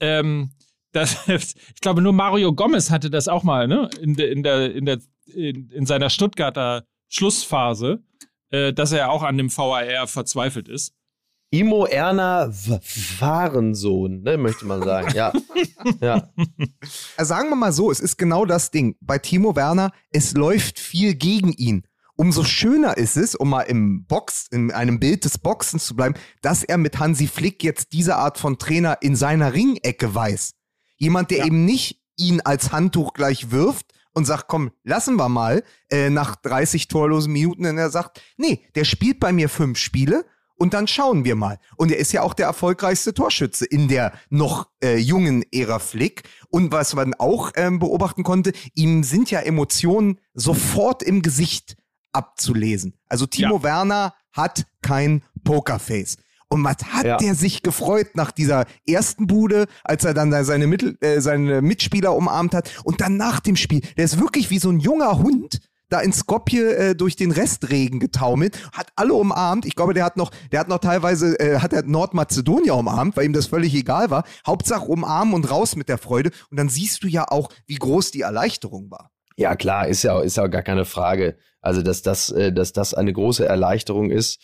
Ähm, das, ich glaube, nur Mario Gomez hatte das auch mal, ne? In, de, in, der, in, der, in, in seiner Stuttgarter Schlussphase, äh, dass er auch an dem VAR verzweifelt ist.
Imo Erna Warensohn, ne, möchte man sagen. Ja. ja.
Also sagen wir mal so, es ist genau das Ding. Bei Timo Werner, es läuft viel gegen ihn umso schöner ist es, um mal im Box, in einem Bild des Boxens zu bleiben, dass er mit Hansi Flick jetzt diese Art von Trainer in seiner Ringecke weiß. Jemand, der ja. eben nicht ihn als Handtuch gleich wirft und sagt, komm, lassen wir mal, äh, nach 30 torlosen Minuten, und er sagt, nee, der spielt bei mir fünf Spiele und dann schauen wir mal. Und er ist ja auch der erfolgreichste Torschütze in der noch äh, jungen Ära Flick. Und was man auch ähm, beobachten konnte, ihm sind ja Emotionen sofort im Gesicht abzulesen. Also Timo ja. Werner hat kein Pokerface. Und was hat ja. der sich gefreut nach dieser ersten Bude, als er dann seine, Mittel, äh, seine Mitspieler umarmt hat und dann nach dem Spiel. Der ist wirklich wie so ein junger Hund, da in Skopje äh, durch den Restregen getaumelt, hat alle umarmt. Ich glaube, der hat noch, der hat noch teilweise, äh, hat er Nordmazedonier umarmt, weil ihm das völlig egal war. Hauptsache umarmen und raus mit der Freude. Und dann siehst du ja auch, wie groß die Erleichterung war.
Ja, klar, ist ja, ist ja gar keine Frage. Also, dass das, äh, dass das eine große Erleichterung ist,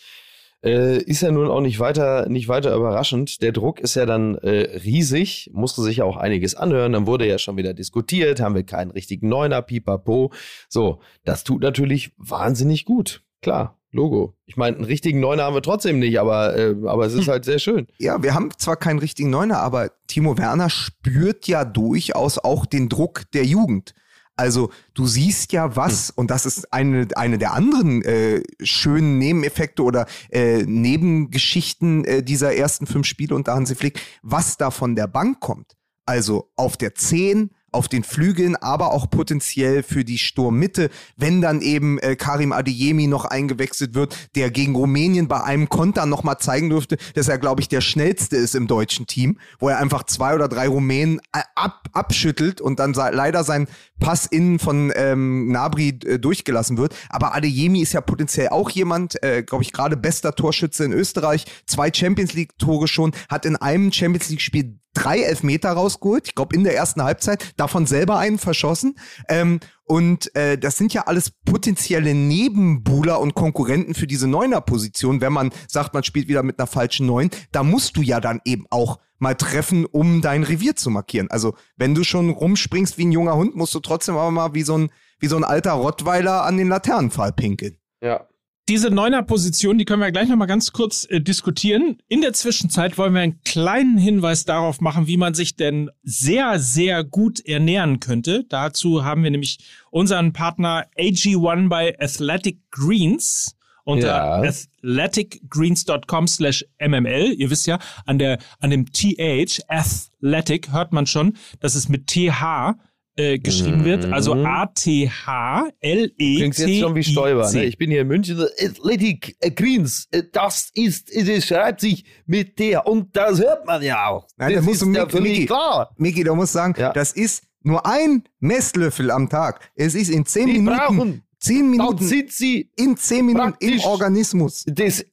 äh, ist ja nun auch nicht weiter, nicht weiter überraschend. Der Druck ist ja dann äh, riesig, musste sich ja auch einiges anhören. Dann wurde ja schon wieder diskutiert, haben wir keinen richtigen Neuner, pipapo. So, das tut natürlich wahnsinnig gut. Klar, Logo. Ich meine, einen richtigen Neuner haben wir trotzdem nicht, aber, äh, aber es ist halt sehr schön.
Ja, wir haben zwar keinen richtigen Neuner, aber Timo Werner spürt ja durchaus auch den Druck der Jugend. Also du siehst ja was, hm. und das ist eine, eine der anderen äh, schönen Nebeneffekte oder äh, Nebengeschichten äh, dieser ersten fünf Spiele unter Hansi Flick, was da von der Bank kommt. Also auf der 10 auf den Flügeln, aber auch potenziell für die Sturmmitte, wenn dann eben äh, Karim Adeyemi noch eingewechselt wird, der gegen Rumänien bei einem Konter noch mal zeigen durfte, dass er, glaube ich, der schnellste ist im deutschen Team, wo er einfach zwei oder drei Rumänen äh, ab, abschüttelt und dann leider sein Pass innen von ähm, Nabri äh, durchgelassen wird. Aber Adeyemi ist ja potenziell auch jemand, äh, glaube ich, gerade bester Torschütze in Österreich, zwei Champions League-Tore schon, hat in einem Champions League-Spiel drei Elfmeter rausgeholt, ich glaube in der ersten Halbzeit, davon selber einen verschossen. Ähm, und äh, das sind ja alles potenzielle Nebenbuhler und Konkurrenten für diese Neuner-Position, wenn man sagt, man spielt wieder mit einer falschen Neun. Da musst du ja dann eben auch mal treffen, um dein Revier zu markieren. Also wenn du schon rumspringst wie ein junger Hund, musst du trotzdem aber mal wie so ein, wie so ein alter Rottweiler an den Laternenpfahl pinkeln.
Ja,
diese Neuner-Position, die können wir gleich nochmal ganz kurz äh, diskutieren. In der Zwischenzeit wollen wir einen kleinen Hinweis darauf machen, wie man sich denn sehr, sehr gut ernähren könnte. Dazu haben wir nämlich unseren Partner AG1 bei Athletic Greens unter ja. athleticgreens.com slash mml. Ihr wisst ja, an der, an dem TH, Athletic, hört man schon, dass es mit TH äh, geschrieben mhm. wird. Also mhm. A-T-H-L-E-T.
Klingt jetzt schon wie Stoiber. Ne? Ich bin hier in München. Athletic äh, Greens. Äh, das ist, es schreibt sich mit der. Und das hört man ja auch.
Nein, das musst ist du, Miki, Miki, klar. Miki, du musst sagen, ja. das ist nur ein Messlöffel am Tag. Es ist in zehn Die Minuten. Brauchen Zehn Minuten
Dann sind sie
in zehn Minuten im Organismus.
Das,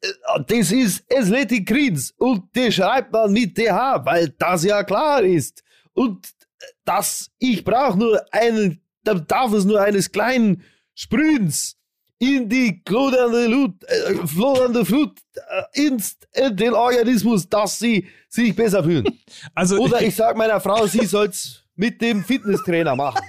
das ist Athletic Greens und der schreibt man mit TH, weil das ja klar ist. Und dass ich brauche nur einen, da darf es nur eines kleinen Sprühens in die glodernde Flut, äh, flodernde Flut äh, ins, in den Organismus, dass sie sich besser fühlen. Also Oder ich sag meiner Frau, sie soll's mit dem Fitnesstrainer machen.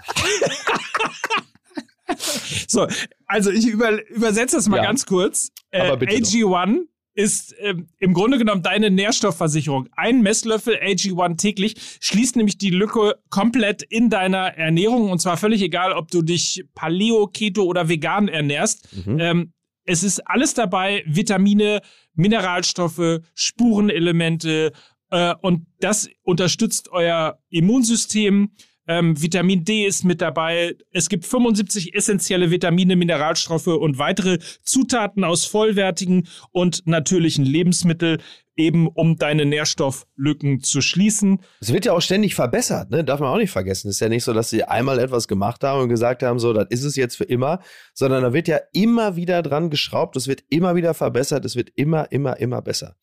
so, also ich über, übersetze das mal ja, ganz kurz. Äh, AG1 ist ähm, im Grunde genommen deine Nährstoffversicherung. Ein Messlöffel AG1 täglich schließt nämlich die Lücke komplett in deiner Ernährung und zwar völlig egal, ob du dich Paleo, Keto oder vegan ernährst. Mhm. Ähm, es ist alles dabei, Vitamine, Mineralstoffe, Spurenelemente, Äh, und das unterstützt euer Immunsystem. Ähm, Vitamin D ist mit dabei. Es gibt 75 essentielle Vitamine, Mineralstoffe und weitere Zutaten aus vollwertigen und natürlichen Lebensmitteln, eben um deine Nährstofflücken zu schließen.
Es wird ja auch ständig verbessert, ne? darf man auch nicht vergessen. Es ist ja nicht so, dass sie einmal etwas gemacht haben und gesagt haben, so, das ist es jetzt für immer, sondern da wird ja immer wieder dran geschraubt, es wird immer wieder verbessert, es wird immer, immer, immer besser.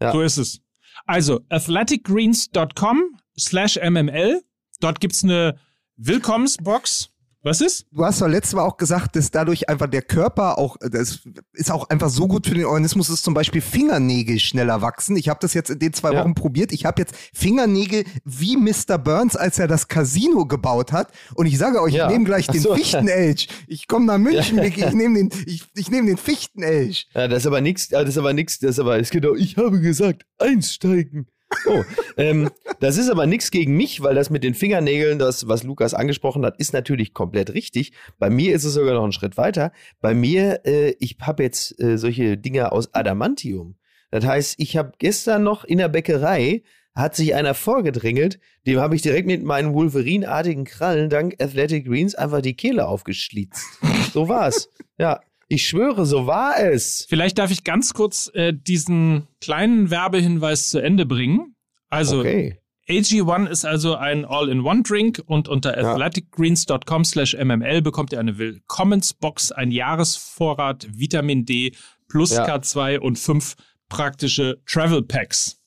Ja. So ist es. Also, athleticgreens.com slash mml Dort gibt's eine Willkommensbox. Was ist?
Du hast doch letztes Mal auch gesagt, dass dadurch einfach der Körper auch, das ist auch einfach so gut für den Organismus, dass zum Beispiel Fingernägel schneller wachsen. Ich habe das jetzt in den zwei ja. Wochen probiert. Ich habe jetzt Fingernägel wie Mr. Burns, als er das Casino gebaut hat. Und ich sage euch, ja. ich nehme gleich den so. Fichtenelch. Ich komme nach München, ja. ich nehme den, ich, ich nehme den Fichtenelch.
Ja, das ist aber nichts, das ist aber nichts, das ist aber, ist genau, ich habe gesagt, einsteigen. Oh, ähm, das ist aber nichts gegen mich, weil das mit den Fingernägeln, das, was Lukas angesprochen hat, ist natürlich komplett richtig. Bei mir ist es sogar noch einen Schritt weiter. Bei mir, äh, ich habe jetzt äh, solche Dinger aus Adamantium. Das heißt, ich habe gestern noch in der Bäckerei hat sich einer vorgedrängelt, dem habe ich direkt mit meinen Wolverine-artigen Krallen dank Athletic Greens einfach die Kehle aufgeschlitzt. So war's. Ja, ich schwöre, so war es.
Vielleicht darf ich ganz kurz äh, diesen kleinen Werbehinweis zu Ende bringen. Also, okay. AG1 ist also ein All-in-One-Drink und unter ja. athleticgreens.com slash mml bekommt ihr eine Willkommensbox, ein Jahresvorrat Vitamin D plus ja. K2 und fünf praktische Travel Packs.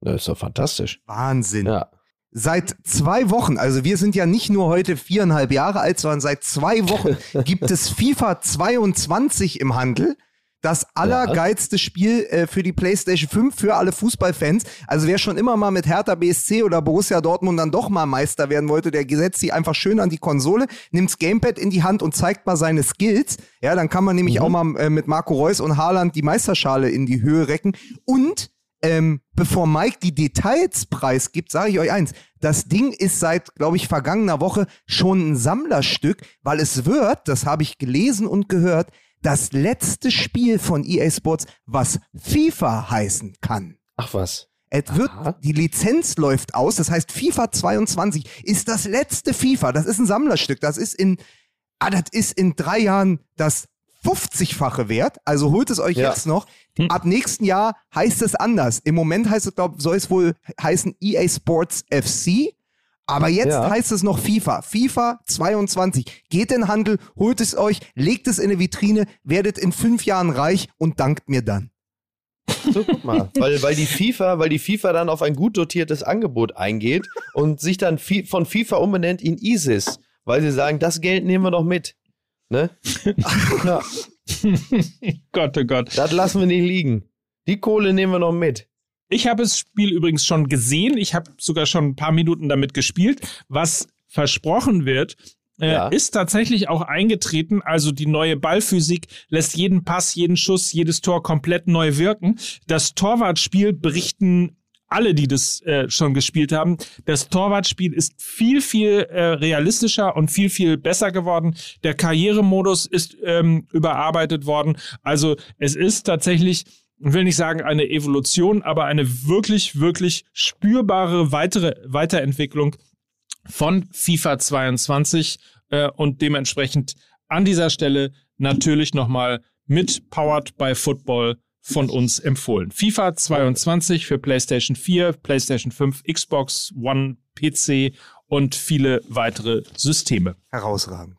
Das ist doch fantastisch.
Wahnsinn. Ja. Seit zwei Wochen, also wir sind ja nicht nur heute viereinhalb Jahre alt, sondern seit zwei Wochen gibt es FIFA 22 im Handel. Das allergeilste Spiel äh, für die PlayStation 5 für alle Fußballfans. Also wer schon immer mal mit Hertha BSC oder Borussia Dortmund dann doch mal Meister werden wollte, der setzt sie einfach schön an die Konsole, nimmt's Gamepad in die Hand und zeigt mal seine Skills. Ja, dann kann man nämlich mhm. auch mal äh, mit Marco Reus und Haaland die Meisterschale in die Höhe recken. Und ähm, bevor Mike die Details preisgibt, sage ich euch eins. Das Ding ist seit, glaube ich, vergangener Woche schon ein Sammlerstück, weil es wird, das habe ich gelesen und gehört, das letzte Spiel von EA Sports, was FIFA heißen kann.
Ach was.
Es wird, die Lizenz läuft aus, das heißt FIFA 22 ist das letzte FIFA. Das ist ein Sammlerstück. Das ist in, ah, das ist in drei Jahren das 50-fache wert. Also holt es euch ja. jetzt noch. Hm. Ab nächsten Jahr heißt es anders. Im Moment heißt es, glaube soll es wohl heißen EA Sports FC. Aber jetzt ja. heißt es noch FIFA. FIFA 22. Geht in den Handel, holt es euch, legt es in eine Vitrine, werdet in fünf Jahren reich und dankt mir dann.
So, guck mal. weil, weil, die FIFA, weil die FIFA dann auf ein gut dotiertes Angebot eingeht und sich dann von FIFA umbenennt in ISIS, weil sie sagen, das Geld nehmen wir doch mit. Ne? ja.
Gott, oh Gott.
Das lassen wir nicht liegen. Die Kohle nehmen wir noch mit.
Ich habe das Spiel übrigens schon gesehen. Ich habe sogar schon ein paar Minuten damit gespielt. Was versprochen wird, äh, ja. ist tatsächlich auch eingetreten. Also die neue Ballphysik lässt jeden Pass, jeden Schuss, jedes Tor komplett neu wirken. Das Torwartspiel berichten alle, die das äh, schon gespielt haben, das Torwartspiel ist viel, viel äh, realistischer und viel, viel besser geworden. Der Karrieremodus ist ähm, überarbeitet worden. Also es ist tatsächlich, ich will nicht sagen eine Evolution, aber eine wirklich, wirklich spürbare weitere Weiterentwicklung von FIFA 22 äh, und dementsprechend an dieser Stelle natürlich nochmal mit Powered by Football von uns empfohlen. FIFA 22 für PlayStation 4, PlayStation 5, Xbox One, PC und viele weitere Systeme.
Herausragend.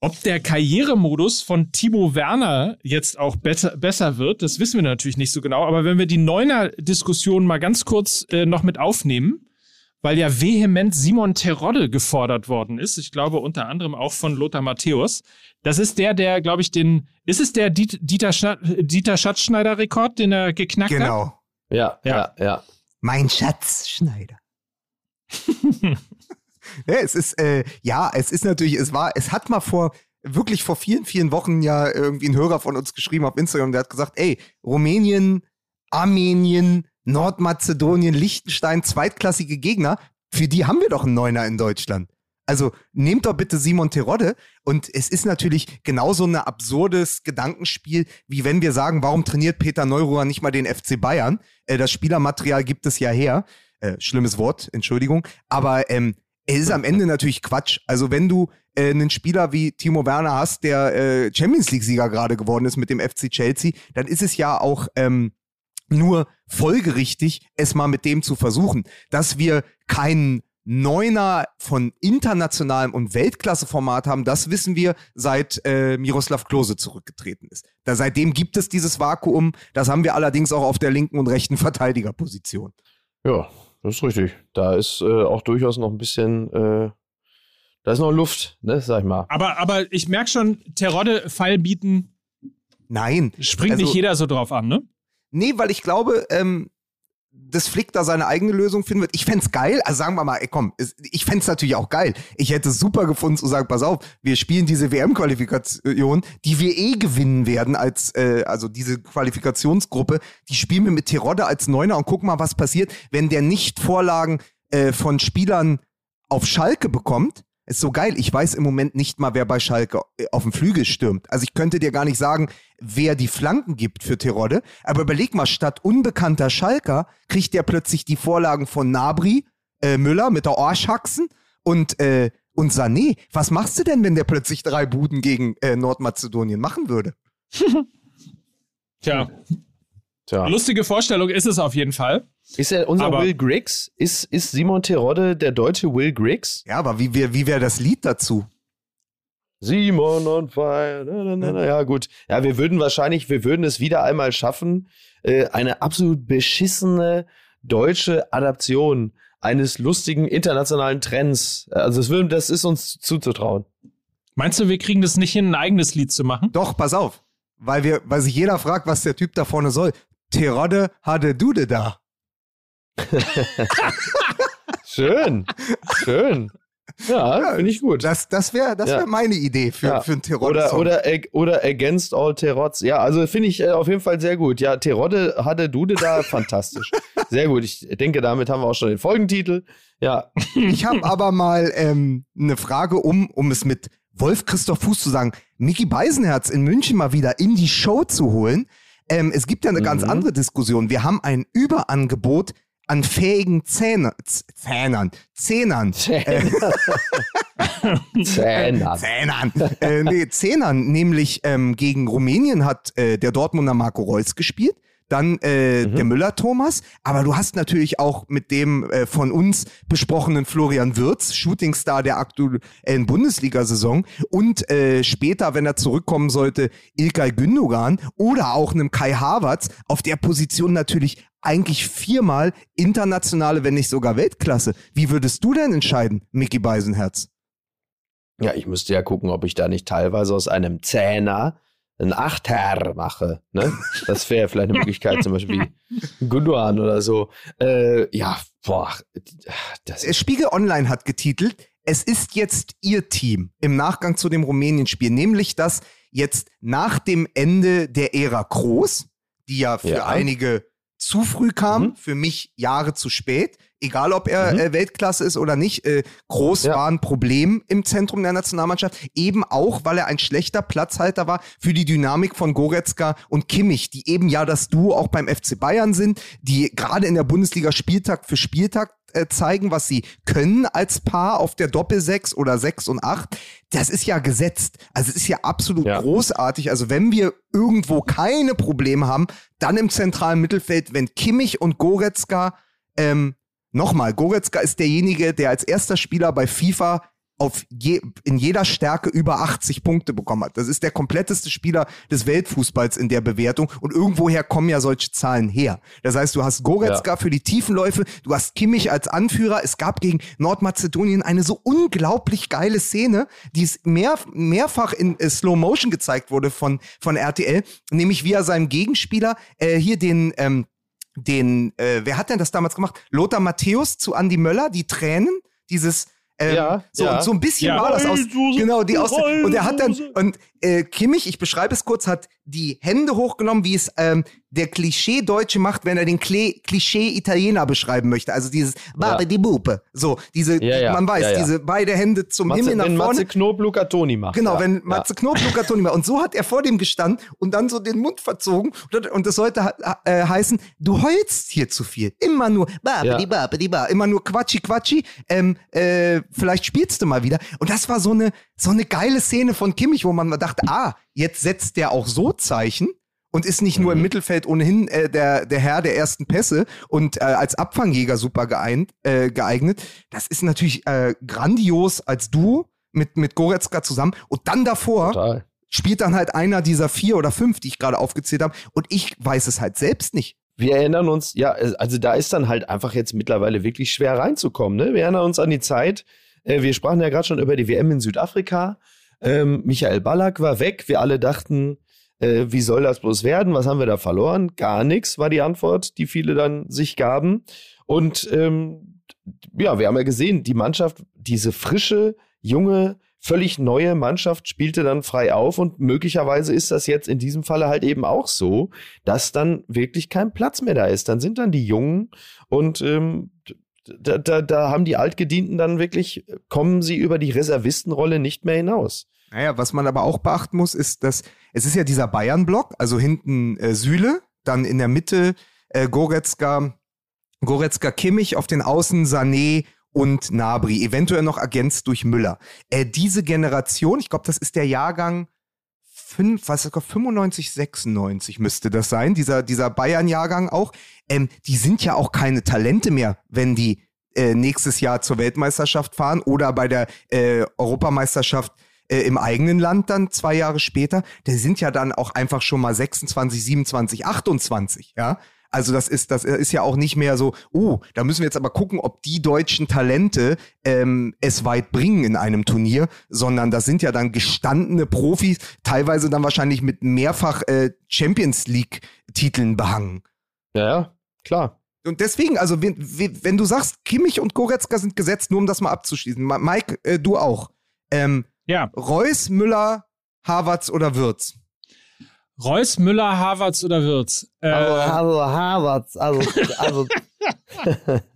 Ob der Karrieremodus von Timo Werner jetzt auch besser, besser wird, das wissen wir natürlich nicht so genau. Aber wenn wir die Neuner-Diskussion mal ganz kurz äh, noch mit aufnehmen, weil ja vehement Simon Terodde gefordert worden ist. Ich glaube unter anderem auch von Lothar Matthäus. Das ist der, der, glaube ich, den, ist es der Dieter, Sch Dieter Schatzschneider-Rekord, den er geknackt
genau.
hat?
Genau. Ja, ja, ja.
Mein Schatzschneider. ja, es ist, äh, ja, es ist natürlich, es war, es hat mal vor, wirklich vor vielen, vielen Wochen ja irgendwie ein Hörer von uns geschrieben auf Instagram, der hat gesagt, ey, Rumänien, Armenien, Nordmazedonien, Liechtenstein, zweitklassige Gegner, für die haben wir doch einen Neuner in Deutschland. Also nehmt doch bitte Simon Terodde und es ist natürlich genauso ein absurdes Gedankenspiel, wie wenn wir sagen, warum trainiert Peter Neuruhr nicht mal den FC Bayern? Äh, das Spielermaterial gibt es ja her. Äh, schlimmes Wort, Entschuldigung. Aber ähm, es ist am Ende natürlich Quatsch. Also wenn du äh, einen Spieler wie Timo Werner hast, der Champions League-Sieger gerade geworden ist mit dem FC Chelsea, dann ist es ja auch ähm, nur folgerichtig, es mal mit dem zu versuchen. Dass wir keinen Neuner von internationalem und Weltklasseformat haben, das wissen wir, seit äh, Miroslav Klose zurückgetreten ist. Da, seitdem gibt es dieses Vakuum. Das haben wir allerdings auch auf der linken und rechten Verteidigerposition.
Ja, das ist richtig. Da ist äh, auch durchaus noch ein bisschen, äh, da ist noch Luft, ne, sag ich mal.
Aber, aber ich merke schon, Terodde Fall bieten.
Nein.
Springt also, nicht jeder so drauf an, ne?
Nee, weil ich glaube, ähm, dass Flick da seine eigene Lösung finden wird. Ich fände geil, also sagen wir mal, ey, komm, ich fände natürlich auch geil. Ich hätte es super gefunden zu sagen, pass auf, wir spielen diese WM-Qualifikation, die wir eh gewinnen werden als, äh, also diese Qualifikationsgruppe, die spielen wir mit Terodde als Neuner und gucken mal, was passiert, wenn der nicht Vorlagen äh, von Spielern auf Schalke bekommt ist so geil. Ich weiß im Moment nicht mal, wer bei Schalke äh, auf dem Flügel stürmt. Also ich könnte dir gar nicht sagen, wer die Flanken gibt für Terodde. Aber überleg mal, statt unbekannter Schalker kriegt der plötzlich die Vorlagen von Nabri, äh, Müller mit der Orschhaxen und, äh, und Sané. Was machst du denn, wenn der plötzlich drei Buden gegen äh, Nordmazedonien machen würde?
Tja. Tja. Lustige Vorstellung ist es auf jeden Fall.
Ist er unser aber, Will Griggs? Ist, ist Simon Terodde der deutsche Will Griggs?
Ja, aber wie wäre wie wär das Lied dazu?
Simon on fire. Na, na, na, ja, gut. Ja, wir würden wahrscheinlich, wir würden es wieder einmal schaffen, äh, eine absolut beschissene deutsche Adaption eines lustigen internationalen Trends. Also das, würden, das ist uns zuzutrauen.
Meinst du, wir kriegen das nicht hin, ein eigenes Lied zu machen?
Doch, pass auf. Weil, wir, weil sich jeder fragt, was der Typ da vorne soll. Terodde hatte Dude da.
schön, schön. Ja, ja finde ich gut.
Das, das wäre das wär ja. meine Idee für, ja. für einen Terodde.
Oder, oder, oder Against All Terods. Ja, also finde ich äh, auf jeden Fall sehr gut. Ja, Terodde hatte Dude da, fantastisch. Sehr gut. Ich denke, damit haben wir auch schon den Folgentitel. Ja.
Ich habe aber mal ähm, eine Frage, um, um es mit Wolf Christoph Fuß zu sagen, Mickey Beisenherz in München mal wieder in die Show zu holen. Ähm, es gibt ja eine mhm. ganz andere Diskussion. Wir haben ein Überangebot an fähigen Zähne, Zähnern, Zähnern. Zähnern. Zähnern. Zähnern. Äh, nee, Zähnern, nämlich ähm, gegen Rumänien hat äh, der Dortmunder Marco Reus gespielt dann äh, mhm. der Müller-Thomas, aber du hast natürlich auch mit dem äh, von uns besprochenen Florian Wirz, Shootingstar der aktuellen Bundesliga-Saison und äh, später, wenn er zurückkommen sollte, Ilkay Gündogan oder auch einem Kai Havertz auf der Position natürlich eigentlich viermal internationale, wenn nicht sogar Weltklasse. Wie würdest du denn entscheiden, Mickey Beisenherz?
Ja, ich müsste ja gucken, ob ich da nicht teilweise aus einem Zähner ein Achter mache. Ne? Das wäre vielleicht eine Möglichkeit, zum Beispiel wie Gundogan oder so. Äh, ja, boah.
Das Spiegel Online hat getitelt, es ist jetzt ihr Team im Nachgang zu dem Rumänien-Spiel, nämlich dass jetzt nach dem Ende der Ära Groß, die ja für ja. einige zu früh kam, mhm. für mich Jahre zu spät, egal ob er mhm. äh, Weltklasse ist oder nicht, äh, groß ja. war ein Problem im Zentrum der Nationalmannschaft, eben auch, weil er ein schlechter Platzhalter war für die Dynamik von Goretzka und Kimmich, die eben ja das Duo auch beim FC Bayern sind, die gerade in der Bundesliga Spieltag für Spieltag äh, zeigen, was sie können als Paar auf der Doppel-6 oder 6 und 8. Das ist ja gesetzt. Also es ist ja absolut ja. großartig. Also wenn wir irgendwo keine Probleme haben, dann im zentralen Mittelfeld, wenn Kimmich und Goretzka ähm, Nochmal, Goretzka ist derjenige, der als erster Spieler bei FIFA auf je, in jeder Stärke über 80 Punkte bekommen hat. Das ist der kompletteste Spieler des Weltfußballs in der Bewertung und irgendwoher kommen ja solche Zahlen her. Das heißt, du hast Goretzka ja. für die Tiefenläufe, du hast Kimmich als Anführer. Es gab gegen Nordmazedonien eine so unglaublich geile Szene, die es mehr, mehrfach in äh, Slow Motion gezeigt wurde von, von RTL, nämlich wie er seinem Gegenspieler äh, hier den ähm, den, äh, wer hat denn das damals gemacht? Lothar Matthäus zu Andy Möller, die Tränen, dieses Ähm,
Ja,
so,
ja.
So ein bisschen
Ja.
war das aus. Genau, die aus. Und er hat dann. Und äh, Kimmich, ich beschreibe es kurz, hat die Hände hochgenommen, wie es ähm, der Klischee-Deutsche macht, wenn er den Klischee-Italiener beschreiben möchte. Also dieses Babe die Bupe. So, diese,
Ja, ja,
man weiß, diese beide Hände zum
Matze,
Himmel nach
wenn
vorne.
Matze Knob Luca Toni macht.
Genau, wenn Matze Knob Luca Toni war. Und so hat er vor dem gestanden und dann so den Mund verzogen. Und, das sollte äh, heißen, du heulst hier zu viel. Immer nur babidi,
Ja.
babidi, ba. Immer nur quatschi, quatschi. Ähm, äh, vielleicht spielst du mal wieder. Und das war so eine, so eine geile Szene von Kimmich, wo man mal dachte, ah, jetzt setzt der auch so Zeichen. Und ist nicht nur im
Mhm.
Mittelfeld ohnehin äh, der, der Herr der ersten Pässe und äh, als Abfangjäger super geeint, äh, geeignet. Das ist natürlich äh, grandios als Duo mit, mit Goretzka zusammen. Und dann davor
Total.
spielt dann halt einer dieser vier oder fünf, die ich gerade aufgezählt habe. Und ich weiß es halt selbst nicht.
Wir erinnern uns, ja, also da ist dann halt einfach jetzt mittlerweile wirklich schwer reinzukommen. Ne? Wir erinnern uns an die Zeit, äh, wir sprachen ja gerade schon über die WM in Südafrika. Ähm, Michael Ballack war weg. Wir alle dachten, äh, wie soll das bloß werden? Was haben wir da verloren? Gar nichts war die Antwort, die viele dann sich gaben. Und ähm, ja, wir haben ja gesehen, die Mannschaft, diese frische, junge, völlig neue Mannschaft spielte dann frei auf und möglicherweise ist das jetzt in diesem Falle halt eben auch so, dass dann wirklich kein Platz mehr da ist. Dann sind dann die Jungen und ähm, da, da, da haben die Altgedienten dann wirklich, kommen sie über die Reservistenrolle nicht mehr hinaus.
Naja, was man aber auch beachten muss, ist, dass es ist ja dieser Bayern-Block, also hinten äh, Süle, dann in der Mitte äh, Goretzka, Goretzka Kimmich, auf den Außen Sané und Nabri, eventuell noch ergänzt durch Müller. Äh, diese Generation, ich glaube, das ist der Jahrgang 5, was ist das, 95, 96 müsste das sein, dieser, dieser Bayern-Jahrgang auch. Ähm, die sind ja auch keine Talente mehr, wenn die äh, nächstes Jahr zur Weltmeisterschaft fahren oder bei der äh, Europameisterschaft äh, im eigenen Land dann zwei Jahre später. Die sind ja dann auch einfach schon mal 26, 27, 28, ja. Also das ist, das ist ja auch nicht mehr so, oh, da müssen wir jetzt aber gucken, ob die deutschen Talente ähm, es weit bringen in einem Turnier, sondern das sind ja dann gestandene Profis, teilweise dann wahrscheinlich mit mehrfach äh, Champions League-Titeln behangen.
Ja, ja, klar.
Und deswegen, also wenn, wenn du sagst, Kimmich und Goretzka sind gesetzt, nur um das mal abzuschließen. Mike, äh, du auch. Ähm,
Ja,
Reus, Müller, Havertz oder Würz?
Reus, Müller, Havertz oder Wirtz? Äh,
also Harvards, also, also,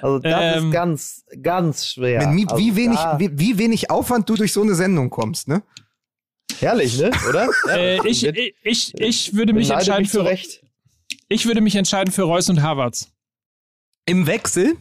also das
Ähm,
ist ganz, ganz schwer.
Wie,
also,
wie, wenig, wie, wie wenig Aufwand du durch so eine Sendung kommst, ne?
herrlich, ne? Oder?
äh, ich, ich, ich, ich würde mich entscheiden
mich
für
zurecht.
ich würde mich entscheiden für Reus und Havertz.
Im Wechsel.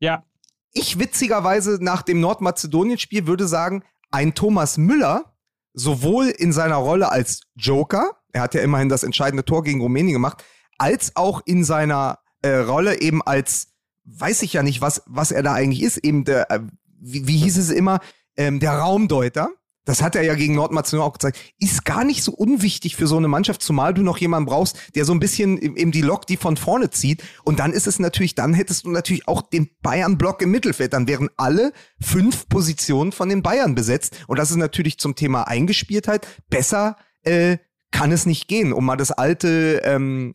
Ja,
Ich witzigerweise nach dem Nordmazedonien-Spiel würde sagen, ein Thomas Müller, sowohl in seiner Rolle als Joker, er hat ja immerhin das entscheidende Tor gegen Rumänien gemacht, als auch in seiner äh, Rolle eben als, weiß ich ja nicht, was, was er da eigentlich ist, eben der, äh, wie, wie hieß es immer, ähm, der Raumdeuter. Das hat er ja gegen Nordmazedonien auch gezeigt. Ist gar nicht so unwichtig für so eine Mannschaft, zumal du noch jemanden brauchst, der so ein bisschen eben die Lok, die von vorne zieht. Und dann ist es natürlich, dann hättest du natürlich auch den Bayern-Block im Mittelfeld. Dann wären alle fünf Positionen von den Bayern besetzt. Und das ist natürlich zum Thema Eingespieltheit. Besser äh, kann es nicht gehen, um mal das alte ähm,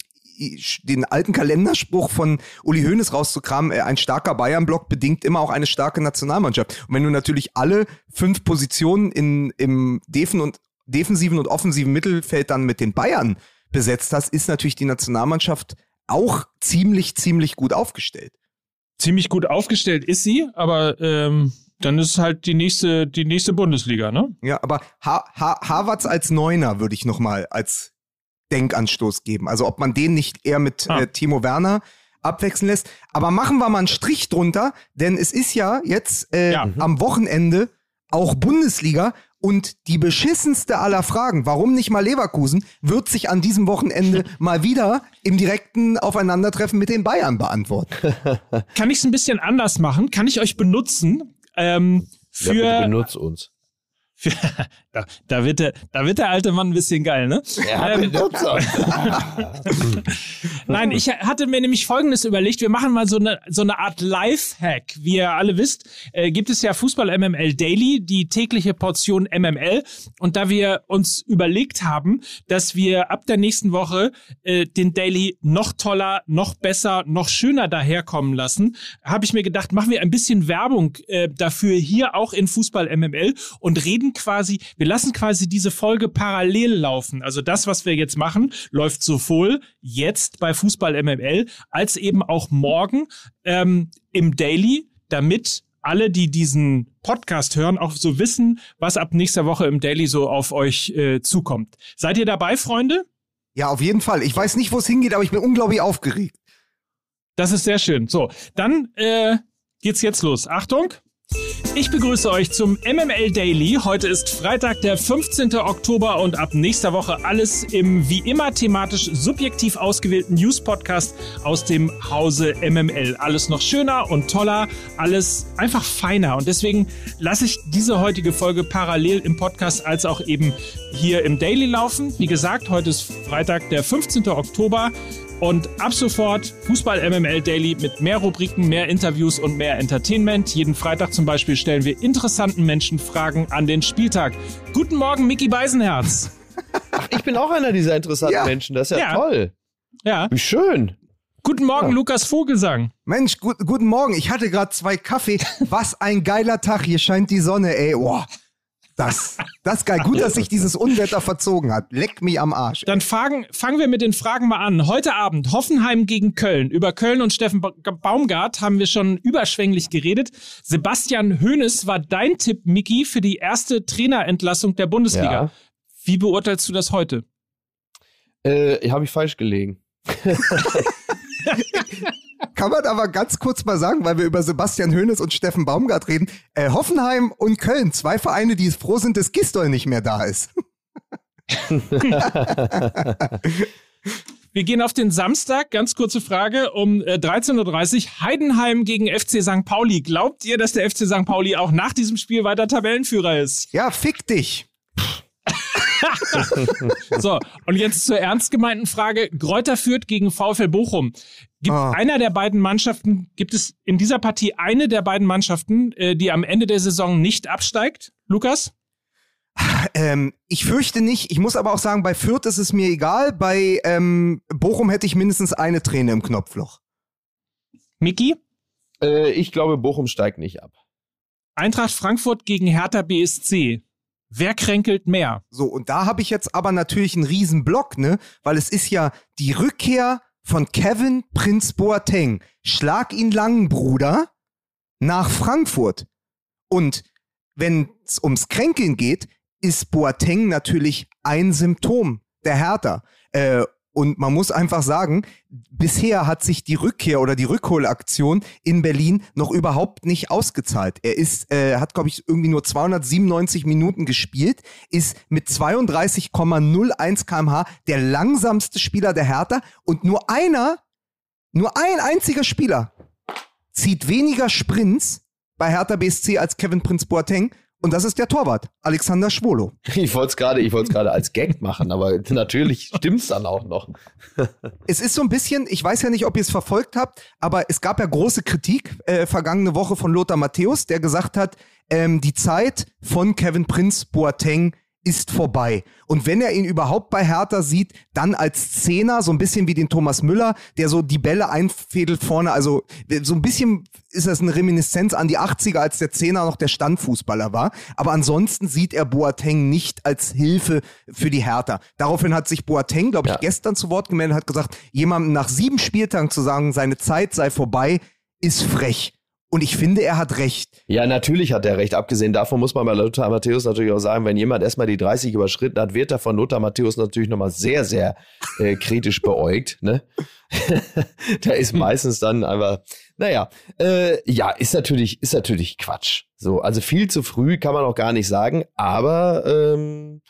den alten Kalenderspruch von Uli Hoeneß rauszukramen, äh, ein starker Bayern-Block bedingt immer auch eine starke Nationalmannschaft. Und wenn du natürlich alle fünf Positionen in, im Defen und, defensiven und offensiven Mittelfeld dann mit den Bayern besetzt hast, ist natürlich die Nationalmannschaft auch ziemlich, ziemlich gut aufgestellt.
ziemlich gut aufgestellt ist sie, aber ähm, dann ist halt die nächste, die nächste Bundesliga, ne?
Ja, aber ha ha Havertz als Neuner würde ich nochmal als Denkanstoß geben. Also ob man den nicht eher mit
Ah.
äh, Timo Werner abwechseln lässt. Aber machen wir mal einen Strich drunter, denn es ist ja jetzt äh,
Ja.
am Wochenende auch Bundesliga und die beschissenste aller Fragen, warum nicht mal Leverkusen, wird sich an diesem Wochenende mal wieder im direkten Aufeinandertreffen mit den Bayern beantworten.
Kann ich es ein bisschen anders machen? Kann ich euch benutzen ähm,
Ja,
für,
benutzt uns.
da, da, wird der, da wird der alte Mann ein bisschen geil, ne? Ja, ähm, Nein, ich hatte mir nämlich Folgendes überlegt. Wir machen mal so eine, so eine Art Life-Hack. Wie ihr alle wisst, äh, gibt es ja Fußball MML Daily, die tägliche Portion MML. Und da wir uns überlegt haben, dass wir ab der nächsten Woche äh, den Daily noch toller, noch besser, noch schöner daherkommen lassen, habe ich mir gedacht, machen wir ein bisschen Werbung äh, dafür hier auch in Fußball MML und reden quasi, wir lassen quasi diese Folge parallel laufen. Also das, was wir jetzt machen, läuft sowohl jetzt bei Fußball MML als eben auch morgen ähm, im Daily, damit alle, die diesen Podcast hören, auch so wissen, was ab nächster Woche im Daily so auf euch äh, zukommt. Seid ihr dabei, Freunde?
Ja, auf jeden Fall. Ich weiß nicht, wo es hingeht, aber ich bin unglaublich aufgeregt.
Das ist sehr schön. So, dann äh, geht's jetzt los. Achtung! Ich begrüße euch zum MML Daily. Heute ist Freitag, der 15. Oktober und ab nächster Woche alles im wie immer thematisch subjektiv ausgewählten News-Podcast aus dem Hause MML. Alles noch schöner und toller, alles einfach feiner. Und deswegen lasse ich diese heutige Folge parallel im Podcast als auch eben hier im Daily laufen. Wie gesagt, heute ist Freitag, der 15. Oktober. Und ab sofort Fußball MML Daily mit mehr Rubriken, mehr Interviews und mehr Entertainment. Jeden Freitag zum Beispiel stellen wir interessanten Menschen Fragen an den Spieltag. Guten Morgen, Mickey Beisenherz.
Ach, ich bin auch einer dieser interessanten ja. Menschen. Das ist ja, ja, toll. Ja. Wie schön.
Guten Morgen, ja. Lukas Vogelsang.
Mensch, gut, guten Morgen. Ich hatte gerade zwei Kaffee. Was ein geiler Tag. Hier scheint die Sonne, ey. Boah. Das, das ist geil. Gut, dass sich dieses Unwetter verzogen hat. Leck mich am Arsch.
Dann fangen, fangen wir mit den Fragen mal an. Heute Abend Hoffenheim gegen Köln. Über Köln und Steffen Baumgart haben wir schon überschwänglich geredet. Sebastian Hoeneß war dein Tipp, Miki, für die erste Trainerentlassung der Bundesliga. Ja. Wie beurteilst du das heute?
Äh, Habe ich falsch gelegen.
Kann man aber ganz kurz mal sagen, weil wir über Sebastian Hoeneß und Steffen Baumgart reden. Äh, Hoffenheim und Köln, zwei Vereine, die froh sind, dass Gistol nicht mehr da ist.
Wir gehen auf den Samstag. Ganz kurze Frage um äh, 13.30 Uhr. Heidenheim gegen FC St. Pauli. Glaubt ihr, dass der FC St. Pauli auch nach diesem Spiel weiter Tabellenführer ist?
Ja, fick dich.
so, und jetzt zur ernst gemeinten Frage. Gräuter führt gegen VfL Bochum. Gibt ah. einer der beiden Mannschaften, gibt es in dieser Partie eine der beiden Mannschaften, äh, die am Ende der Saison nicht absteigt? Lukas?
Ähm, ich fürchte nicht. Ich muss aber auch sagen, bei Fürth ist es mir egal. Bei ähm, Bochum hätte ich mindestens eine Träne im Knopfloch.
Miki?
Äh, ich glaube, Bochum steigt nicht ab.
Eintracht Frankfurt gegen Hertha BSC. Wer kränkelt mehr?
So, und da habe ich jetzt aber natürlich einen riesen Block, ne? Weil es ist ja die Rückkehr von Kevin Prinz Boateng. Schlag ihn lang, Bruder, nach Frankfurt. Und wenn es ums Kränkeln geht, ist Boateng natürlich ein Symptom der Hertha. Äh, und man muss einfach sagen, bisher hat sich die Rückkehr oder die Rückholaktion in Berlin noch überhaupt nicht ausgezahlt. Er ist, äh, hat, glaube ich, irgendwie nur 297 Minuten gespielt, ist mit 32,01 kmh der langsamste Spieler der Hertha und nur einer, nur ein einziger Spieler zieht weniger Sprints bei Hertha BSC als Kevin Prince Boateng und das ist der Torwart, Alexander Schwolo.
Ich wollte es gerade, ich wollte es gerade als Gag machen, aber natürlich stimmt's dann auch noch.
es ist so ein bisschen, ich weiß ja nicht, ob ihr es verfolgt habt, aber es gab ja große Kritik äh, vergangene Woche von Lothar Matthäus, der gesagt hat, ähm, die Zeit von Kevin Prince Boateng ist vorbei. Und wenn er ihn überhaupt bei Hertha sieht, dann als Zehner, so ein bisschen wie den Thomas Müller, der so die Bälle einfädelt vorne. Also so ein bisschen ist das eine Reminiszenz an die 80er, als der Zehner noch der Standfußballer war. Aber ansonsten sieht er Boateng nicht als Hilfe für die Hertha. Daraufhin hat sich Boateng, glaube ich, ja. gestern zu Wort gemeldet, hat gesagt, jemandem nach sieben Spieltagen zu sagen, seine Zeit sei vorbei, ist frech. Und ich finde, er hat recht.
Ja, natürlich hat er recht. Abgesehen davon muss man bei Lothar Matthäus natürlich auch sagen, wenn jemand erstmal die 30 überschritten hat, wird er von Lothar Matthäus natürlich nochmal sehr, sehr äh, kritisch beäugt. Ne? da ist meistens dann einfach, naja, äh, ja, ist natürlich, ist natürlich Quatsch. So, also viel zu früh kann man auch gar nicht sagen, aber ähm,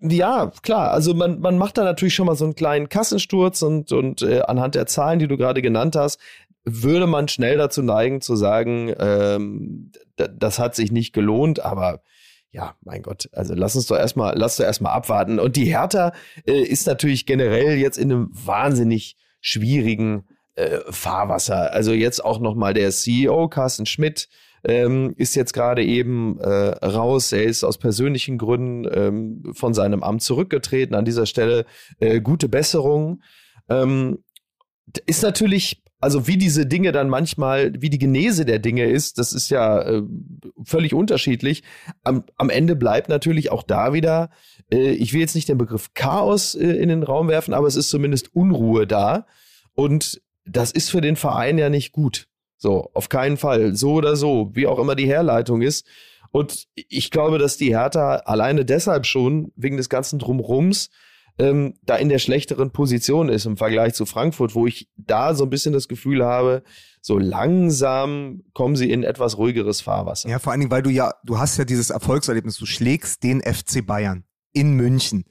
ja, klar, also man, man macht da natürlich schon mal so einen kleinen Kassensturz und, und äh, anhand der Zahlen, die du gerade genannt hast, würde man schnell dazu neigen zu sagen, ähm, das hat sich nicht gelohnt, aber ja, mein Gott, also lass uns doch erstmal, lass doch erstmal abwarten. Und die Hertha äh, ist natürlich generell jetzt in einem wahnsinnig schwierigen äh, Fahrwasser. Also jetzt auch nochmal der CEO, Carsten Schmidt, ähm, ist jetzt gerade eben äh, raus. Er ist aus persönlichen Gründen ähm, von seinem Amt zurückgetreten. An dieser Stelle äh, gute Besserung. Ähm, ist natürlich also wie diese Dinge dann manchmal, wie die Genese der Dinge ist, das ist ja äh, völlig unterschiedlich. Am, am Ende bleibt natürlich auch da wieder, äh, ich will jetzt nicht den Begriff Chaos äh, in den Raum werfen, aber es ist zumindest Unruhe da. Und das ist für den Verein ja nicht gut. So, auf keinen Fall. So oder so, wie auch immer die Herleitung ist. Und ich glaube, dass die Hertha alleine deshalb schon, wegen des ganzen Drumrums, ähm, da in der schlechteren Position ist im Vergleich zu Frankfurt, wo ich da so ein bisschen das Gefühl habe, so langsam kommen sie in etwas ruhigeres Fahrwasser.
Ja, vor allen Dingen, weil du ja, du hast ja dieses Erfolgserlebnis, du schlägst den FC Bayern in München.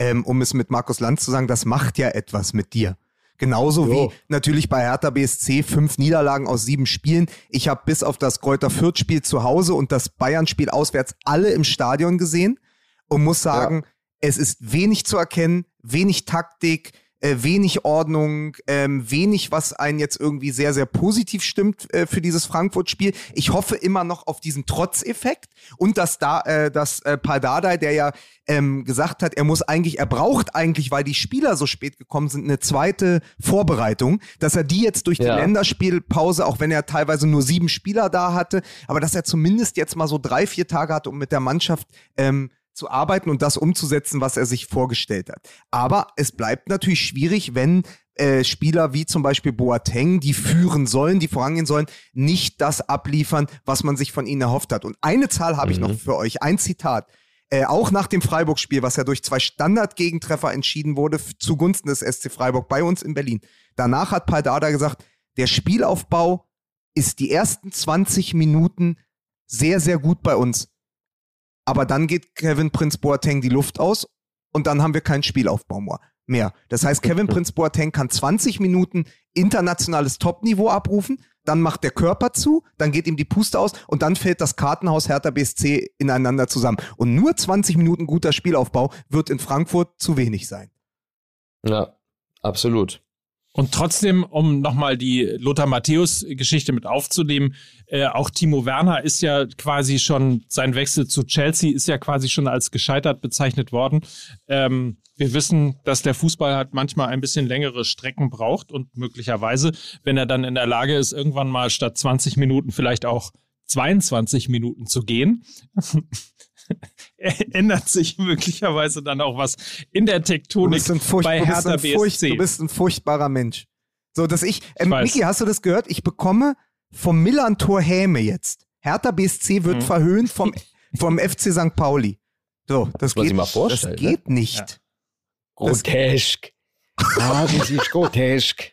Ähm, um es mit Markus Lanz zu sagen, das macht ja etwas mit dir. Genauso jo. wie natürlich bei Hertha BSC fünf Niederlagen aus sieben Spielen. Ich habe bis auf das Kräuter Fürth-Spiel zu Hause und das Bayern-Spiel auswärts alle im Stadion gesehen und muss sagen, ja es ist wenig zu erkennen, wenig Taktik, äh, wenig Ordnung, ähm, wenig, was einen jetzt irgendwie sehr, sehr positiv stimmt äh, für dieses Frankfurt-Spiel. Ich hoffe immer noch auf diesen Trotzeffekt und dass da, äh, dass äh, Pardadei, der ja ähm, gesagt hat, er muss eigentlich, er braucht eigentlich, weil die Spieler so spät gekommen sind, eine zweite Vorbereitung, dass er die jetzt durch die ja. Länderspielpause, auch wenn er teilweise nur sieben Spieler da hatte, aber dass er zumindest jetzt mal so drei, vier Tage hatte, um mit der Mannschaft ähm, zu arbeiten und das umzusetzen, was er sich vorgestellt hat. Aber es bleibt natürlich schwierig, wenn äh, Spieler wie zum Beispiel Boateng, die führen sollen, die vorangehen sollen, nicht das abliefern, was man sich von ihnen erhofft hat. Und eine Zahl habe mhm. ich noch mhm. für euch, ein Zitat. Äh, auch nach dem Freiburg-Spiel, was ja durch zwei Standard-Gegentreffer entschieden wurde, zugunsten des SC Freiburg bei uns in Berlin. Danach hat Paldada gesagt, der Spielaufbau ist die ersten 20 Minuten sehr, sehr gut bei uns. Aber dann geht Kevin Prince Boateng die Luft aus und dann haben wir keinen Spielaufbau mehr. Das heißt, Kevin Prince Boateng kann 20 Minuten internationales Topniveau abrufen, dann macht der Körper zu, dann geht ihm die Puste aus und dann fällt das Kartenhaus Hertha BSC ineinander zusammen. Und nur 20 Minuten guter Spielaufbau wird in Frankfurt zu wenig sein.
Ja, absolut.
Und trotzdem, um nochmal die Lothar Matthäus-Geschichte mit aufzunehmen, äh, auch Timo Werner ist ja quasi schon, sein Wechsel zu Chelsea ist ja quasi schon als gescheitert bezeichnet worden. Ähm, wir wissen, dass der Fußball halt manchmal ein bisschen längere Strecken braucht und möglicherweise, wenn er dann in der Lage ist, irgendwann mal statt 20 Minuten vielleicht auch 22 Minuten zu gehen, ändert sich möglicherweise dann auch was in der Tektonik bei Hertha
du Furcht, BSC. Du bist ein furchtbarer Mensch. So, dass ich, ähm, ich Niki, hast du das gehört? Ich bekomme vom Millantor Häme jetzt. Hertha BSC wird mhm. verhöhnt vom, vom FC St. Pauli. So, das, geht, das ne? geht nicht. Ja.
Grotesk. Ah, das ist grotesk.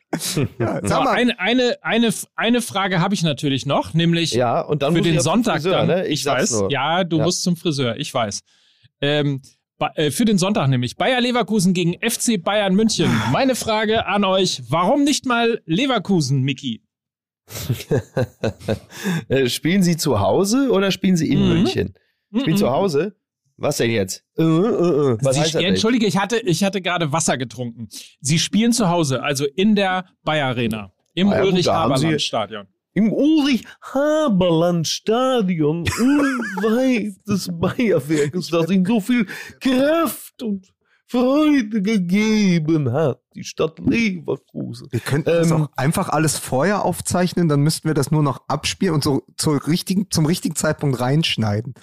Ja, sag mal. Eine, eine, eine, eine Frage habe ich natürlich noch, nämlich ja, und dann für den Sonntag. Friseur, dann, ne? Ich, ich weiß, nur. ja, du ja. musst zum Friseur, ich weiß. Ähm, äh, für den Sonntag nämlich. Bayer Leverkusen gegen FC Bayern München. Meine Frage an euch, warum nicht mal Leverkusen, Miki?
Äh, spielen Sie zu Hause oder spielen Sie in mhm. München? Spielen mhm. zu Hause? Was denn jetzt? Äh, äh,
äh. Was Sie, heißt das Entschuldige, ich hatte, ich hatte gerade Wasser getrunken. Sie spielen zu Hause, also in der Bayer Arena, im ah, ja, Ulrich-Haberland-Stadion.
Im Ulrich-Haberland-Stadion, unweit des Bayerwerkes, das ihnen so viel Kraft und Freude gegeben hat, die Stadt Leverkusen.
Wir könnten ähm, das auch einfach alles vorher aufzeichnen, dann müssten wir das nur noch abspielen und so zur richtigen, zum richtigen Zeitpunkt reinschneiden.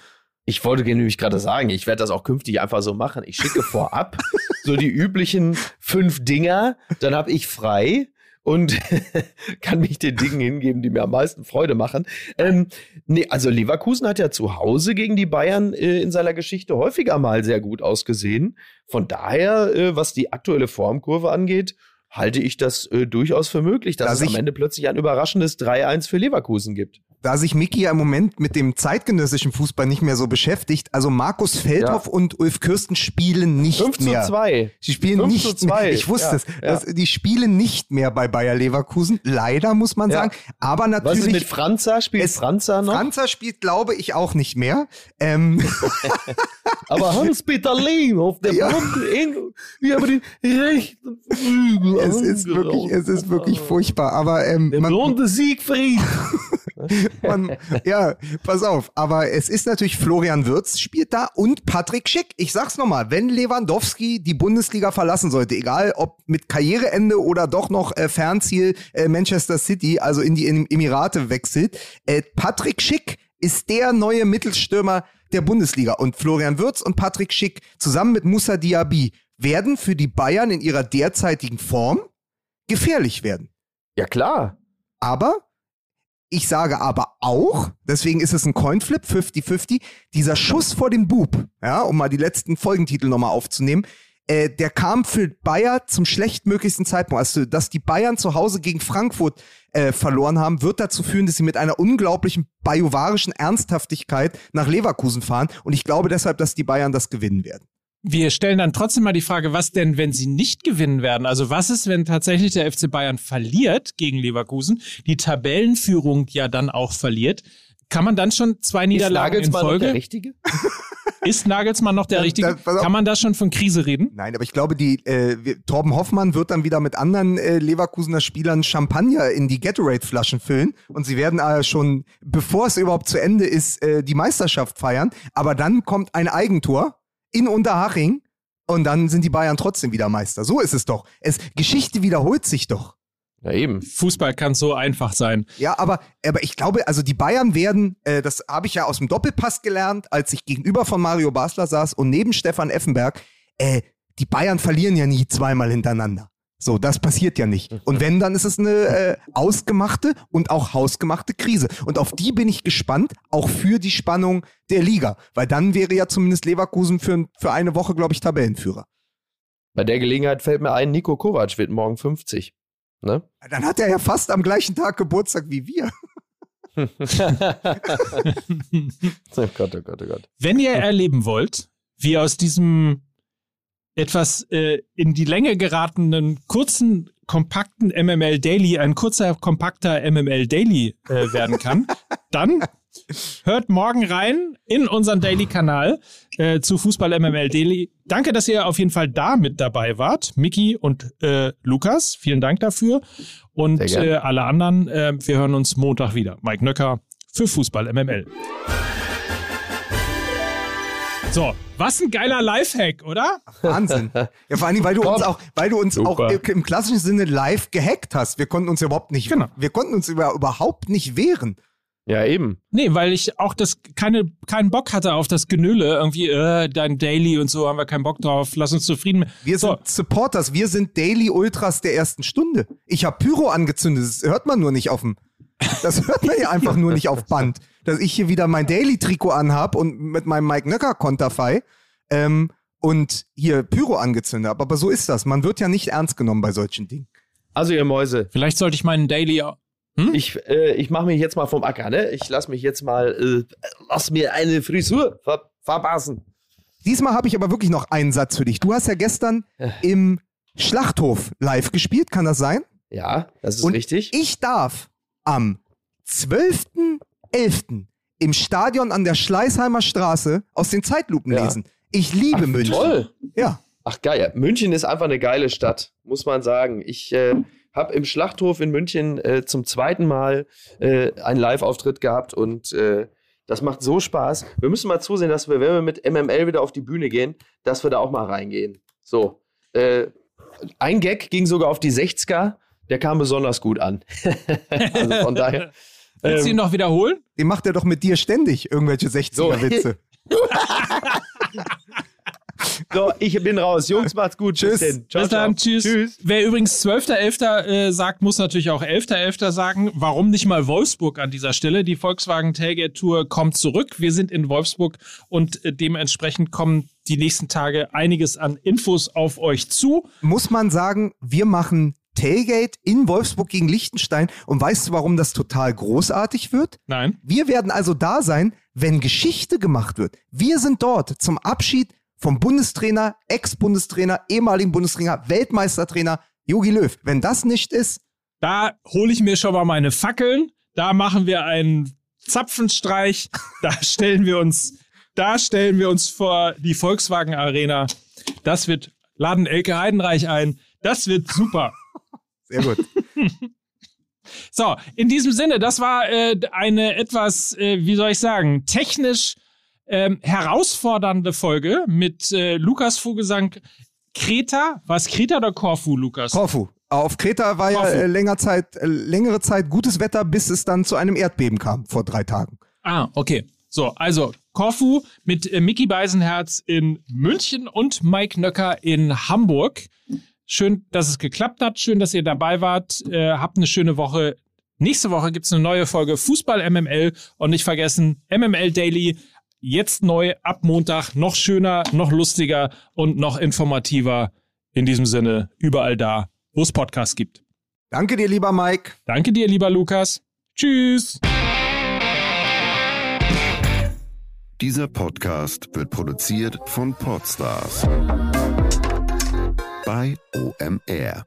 Ich wollte nämlich gerade sagen, ich werde das auch künftig einfach so machen. Ich schicke vorab so die üblichen fünf Dinger, dann habe ich frei und kann mich den Dingen hingeben, die mir am meisten Freude machen. Ähm, nee, also Leverkusen hat ja zu Hause gegen die Bayern äh, in seiner Geschichte häufiger mal sehr gut ausgesehen. Von daher, äh, was die aktuelle Formkurve angeht, halte ich das äh, durchaus für möglich, dass, dass es am Ende plötzlich ein überraschendes 3-1 für Leverkusen gibt.
Da sich Miki ja im Moment mit dem zeitgenössischen Fußball nicht mehr so beschäftigt, also Markus Feldhoff
Ja.
und Ulf Kirsten spielen nicht
5 zu
mehr.
2.
Sie spielen
5
nicht
zu 2.
mehr. Ich wusste
Ja,
es.
ja.
Die spielen nicht mehr bei Bayer Leverkusen. Leider muss man sagen. Aber
Was ist mit
natürlich.
Franza? Spielt
Es-
Franza noch?
Franzer spielt, glaube ich, auch nicht mehr. Ähm,
Aber Hans-Peter Lehm auf der
Ja.
Engel, wie aber den rechten Flügel
es ist wirklich, es ist wirklich furchtbar. Aber ähm,
Der
man,
blonde Siegfried.
Man, ja, pass auf. Aber es ist natürlich Florian Wirtz spielt da und Patrick Schick. Ich sag's nochmal, wenn Lewandowski die Bundesliga verlassen sollte, egal ob mit Karriereende oder doch noch äh, Fernziel äh, Manchester City, also in die Em- Emirate wechselt, äh, Patrick Schick ist der neue Mittelstürmer der Bundesliga. Und Florian Wirtz und Patrick Schick zusammen mit Moussa Diaby werden für die Bayern in ihrer derzeitigen Form gefährlich werden.
Ja, klar.
Aber ich sage aber auch, deswegen ist es ein Coinflip, 50-50, dieser Schuss vor dem Bub, ja, um mal die letzten Folgentitel nochmal aufzunehmen, äh, der kam für Bayer zum schlechtmöglichsten Zeitpunkt. Also, dass die Bayern zu Hause gegen Frankfurt äh, verloren haben, wird dazu führen, dass sie mit einer unglaublichen bajuwarischen Ernsthaftigkeit nach Leverkusen fahren. Und ich glaube deshalb, dass die Bayern das gewinnen werden.
Wir stellen dann trotzdem mal die Frage, was denn, wenn sie nicht gewinnen werden? Also was ist, wenn tatsächlich der FC Bayern verliert gegen Leverkusen, die Tabellenführung ja dann auch verliert? Kann man dann schon zwei Niederlagen in
Nagelsmann noch der
Folge?
Richtige?
Ist Nagelsmann noch der
Da-
Richtige?
da-.
Kann man da schon von Krise reden?
Nein, aber ich glaube, die äh, Torben Hoffmann wird dann wieder mit anderen äh, Leverkusener Spielern Champagner in die Gatorade-Flaschen füllen und sie werden äh, schon, bevor es überhaupt zu Ende ist, äh, die Meisterschaft feiern. Aber dann kommt ein Eigentor in Unterhaching und dann sind die Bayern trotzdem wieder Meister. So ist es doch. Es Geschichte wiederholt sich doch.
Ja, eben.
Fußball kann so einfach sein.
Ja, aber, aber ich glaube, also die Bayern werden, äh, das habe ich ja aus dem Doppelpass gelernt, als ich gegenüber von Mario Basler saß und neben Stefan Effenberg, äh, die Bayern verlieren ja nie zweimal hintereinander. So, das passiert ja nicht. Und wenn, dann ist es eine äh, ausgemachte und auch hausgemachte Krise. Und auf die bin ich gespannt, auch für die Spannung der Liga. Weil dann wäre ja zumindest Leverkusen für, für eine Woche, glaube ich, Tabellenführer.
Bei der Gelegenheit fällt mir ein, Nico Kovac wird morgen 50. Ne?
Dann hat er ja fast am gleichen Tag Geburtstag wie wir.
oh Gott, oh Gott, oh Gott.
Wenn ihr erleben wollt, wie aus diesem etwas äh, in die Länge geratenen, kurzen, kompakten MML Daily ein kurzer, kompakter MML Daily äh, werden kann, dann hört morgen rein in unseren Daily-Kanal äh, zu Fußball MML Daily. Danke, dass ihr auf jeden Fall da mit dabei wart. Miki und äh, Lukas, vielen Dank dafür. Und äh, alle anderen, äh, wir hören uns Montag wieder. Mike Nöcker für Fußball MML. So, was ein geiler Lifehack, oder?
Wahnsinn. Ja, vor allen Dingen, weil du uns auch, weil du uns
Super.
auch im klassischen Sinne live gehackt hast. Wir konnten uns überhaupt nicht,
Genau.
wir konnten uns über, überhaupt nicht wehren.
Ja, eben.
Nee, weil ich auch das keine, keinen Bock hatte auf das Genülle. Irgendwie, äh, dein Daily und so haben wir keinen Bock drauf. Lass uns zufrieden.
Wir
so,
sind Supporters, wir sind Daily Ultras der ersten Stunde. Ich habe Pyro angezündet, das hört man nur nicht auf dem, das hört man ja einfach nur nicht auf Band. Dass ich hier wieder mein Daily-Trikot anhab und mit meinem Mike Nöcker Konterfei ähm, und hier Pyro angezündet habe. Aber so ist das. Man wird ja nicht ernst genommen bei solchen Dingen.
Also, ihr Mäuse,
vielleicht sollte ich meinen Daily. au-
ich, äh, ich mache mich jetzt mal vom Acker, ne? Ich lass mich jetzt mal, äh, lass mir eine Frisur ver verpassen.
Diesmal habe ich aber wirklich noch einen Satz für dich. Du hast ja gestern im Schlachthof live gespielt, kann das sein?
Ja, das ist
Und
richtig.
Ich darf am 12.11. im Stadion an der Schleißheimer Straße aus den Zeitlupen
Ja.
lesen. Ich liebe
Ach,
München.
Toll.
Ja.
Ach geil. München ist einfach eine geile Stadt, muss man sagen. Ich äh, habe im Schlachthof in München äh, zum zweiten Mal äh, einen Live-Auftritt gehabt und äh, das macht so Spaß. Wir müssen mal zusehen, dass wir, wenn wir mit MML wieder auf die Bühne gehen, dass wir da auch mal reingehen. So. Äh, ein Gag ging sogar auf die 60er, der kam besonders gut an. also von daher.
Willst du ihn
ähm,
noch wiederholen?
Den macht er doch mit dir ständig, irgendwelche
So.
60er-Witze.
so, ich bin raus. Jungs, macht's gut.
Tschüss.
denn. Ciao,
Bis dann,
ciao.
tschüss. Wer übrigens 12.11. Äh, sagt, muss natürlich auch 11.11. sagen. Warum nicht mal Wolfsburg an dieser Stelle? Die Volkswagen Tailgate Tour kommt zurück. Wir sind in Wolfsburg und äh, dementsprechend kommen die nächsten Tage einiges an Infos auf euch zu.
Muss man sagen, wir machen Tailgate in Wolfsburg gegen Liechtenstein. Und weißt du, warum das total großartig wird?
Nein.
Wir werden also da sein, wenn Geschichte gemacht wird. Wir sind dort zum Abschied vom Bundestrainer, Ex-Bundestrainer, ehemaligen Bundestrainer, Weltmeistertrainer Jogi Löw. Wenn das nicht ist,
Da hole ich mir schon mal meine Fackeln. Da machen wir einen Zapfenstreich. Da stellen wir uns, da stellen wir uns vor die Volkswagen Arena. Das wird, laden Elke Heidenreich ein. Das wird super.
Sehr gut.
So, in diesem Sinne, das war äh, eine etwas, äh, wie soll ich sagen, technisch ähm, herausfordernde Folge mit äh, Lukas Vogelsang. Kreta, war es Kreta oder Korfu, Lukas?
Korfu. Auf Kreta war ja
Korfu.
äh, länger Zeit, äh, längere Zeit gutes Wetter, bis es dann zu einem Erdbeben kam vor drei Tagen.
Ah, okay. So, also Korfu mit äh, Mickey Beisenherz in München und Mike Nöcker in Hamburg. Schön, dass es geklappt hat. Schön, dass ihr dabei wart. Äh, habt eine schöne Woche. Nächste Woche gibt's eine neue Folge Fußball MML und nicht vergessen, MML Daily jetzt neu ab Montag. Noch schöner, noch lustiger und noch informativer. In diesem Sinne, überall da, wo es Podcasts gibt.
Danke dir, lieber Mike.
Danke dir, lieber Lukas. Tschüss.
Dieser Podcast wird produziert von Podstars bei OMR.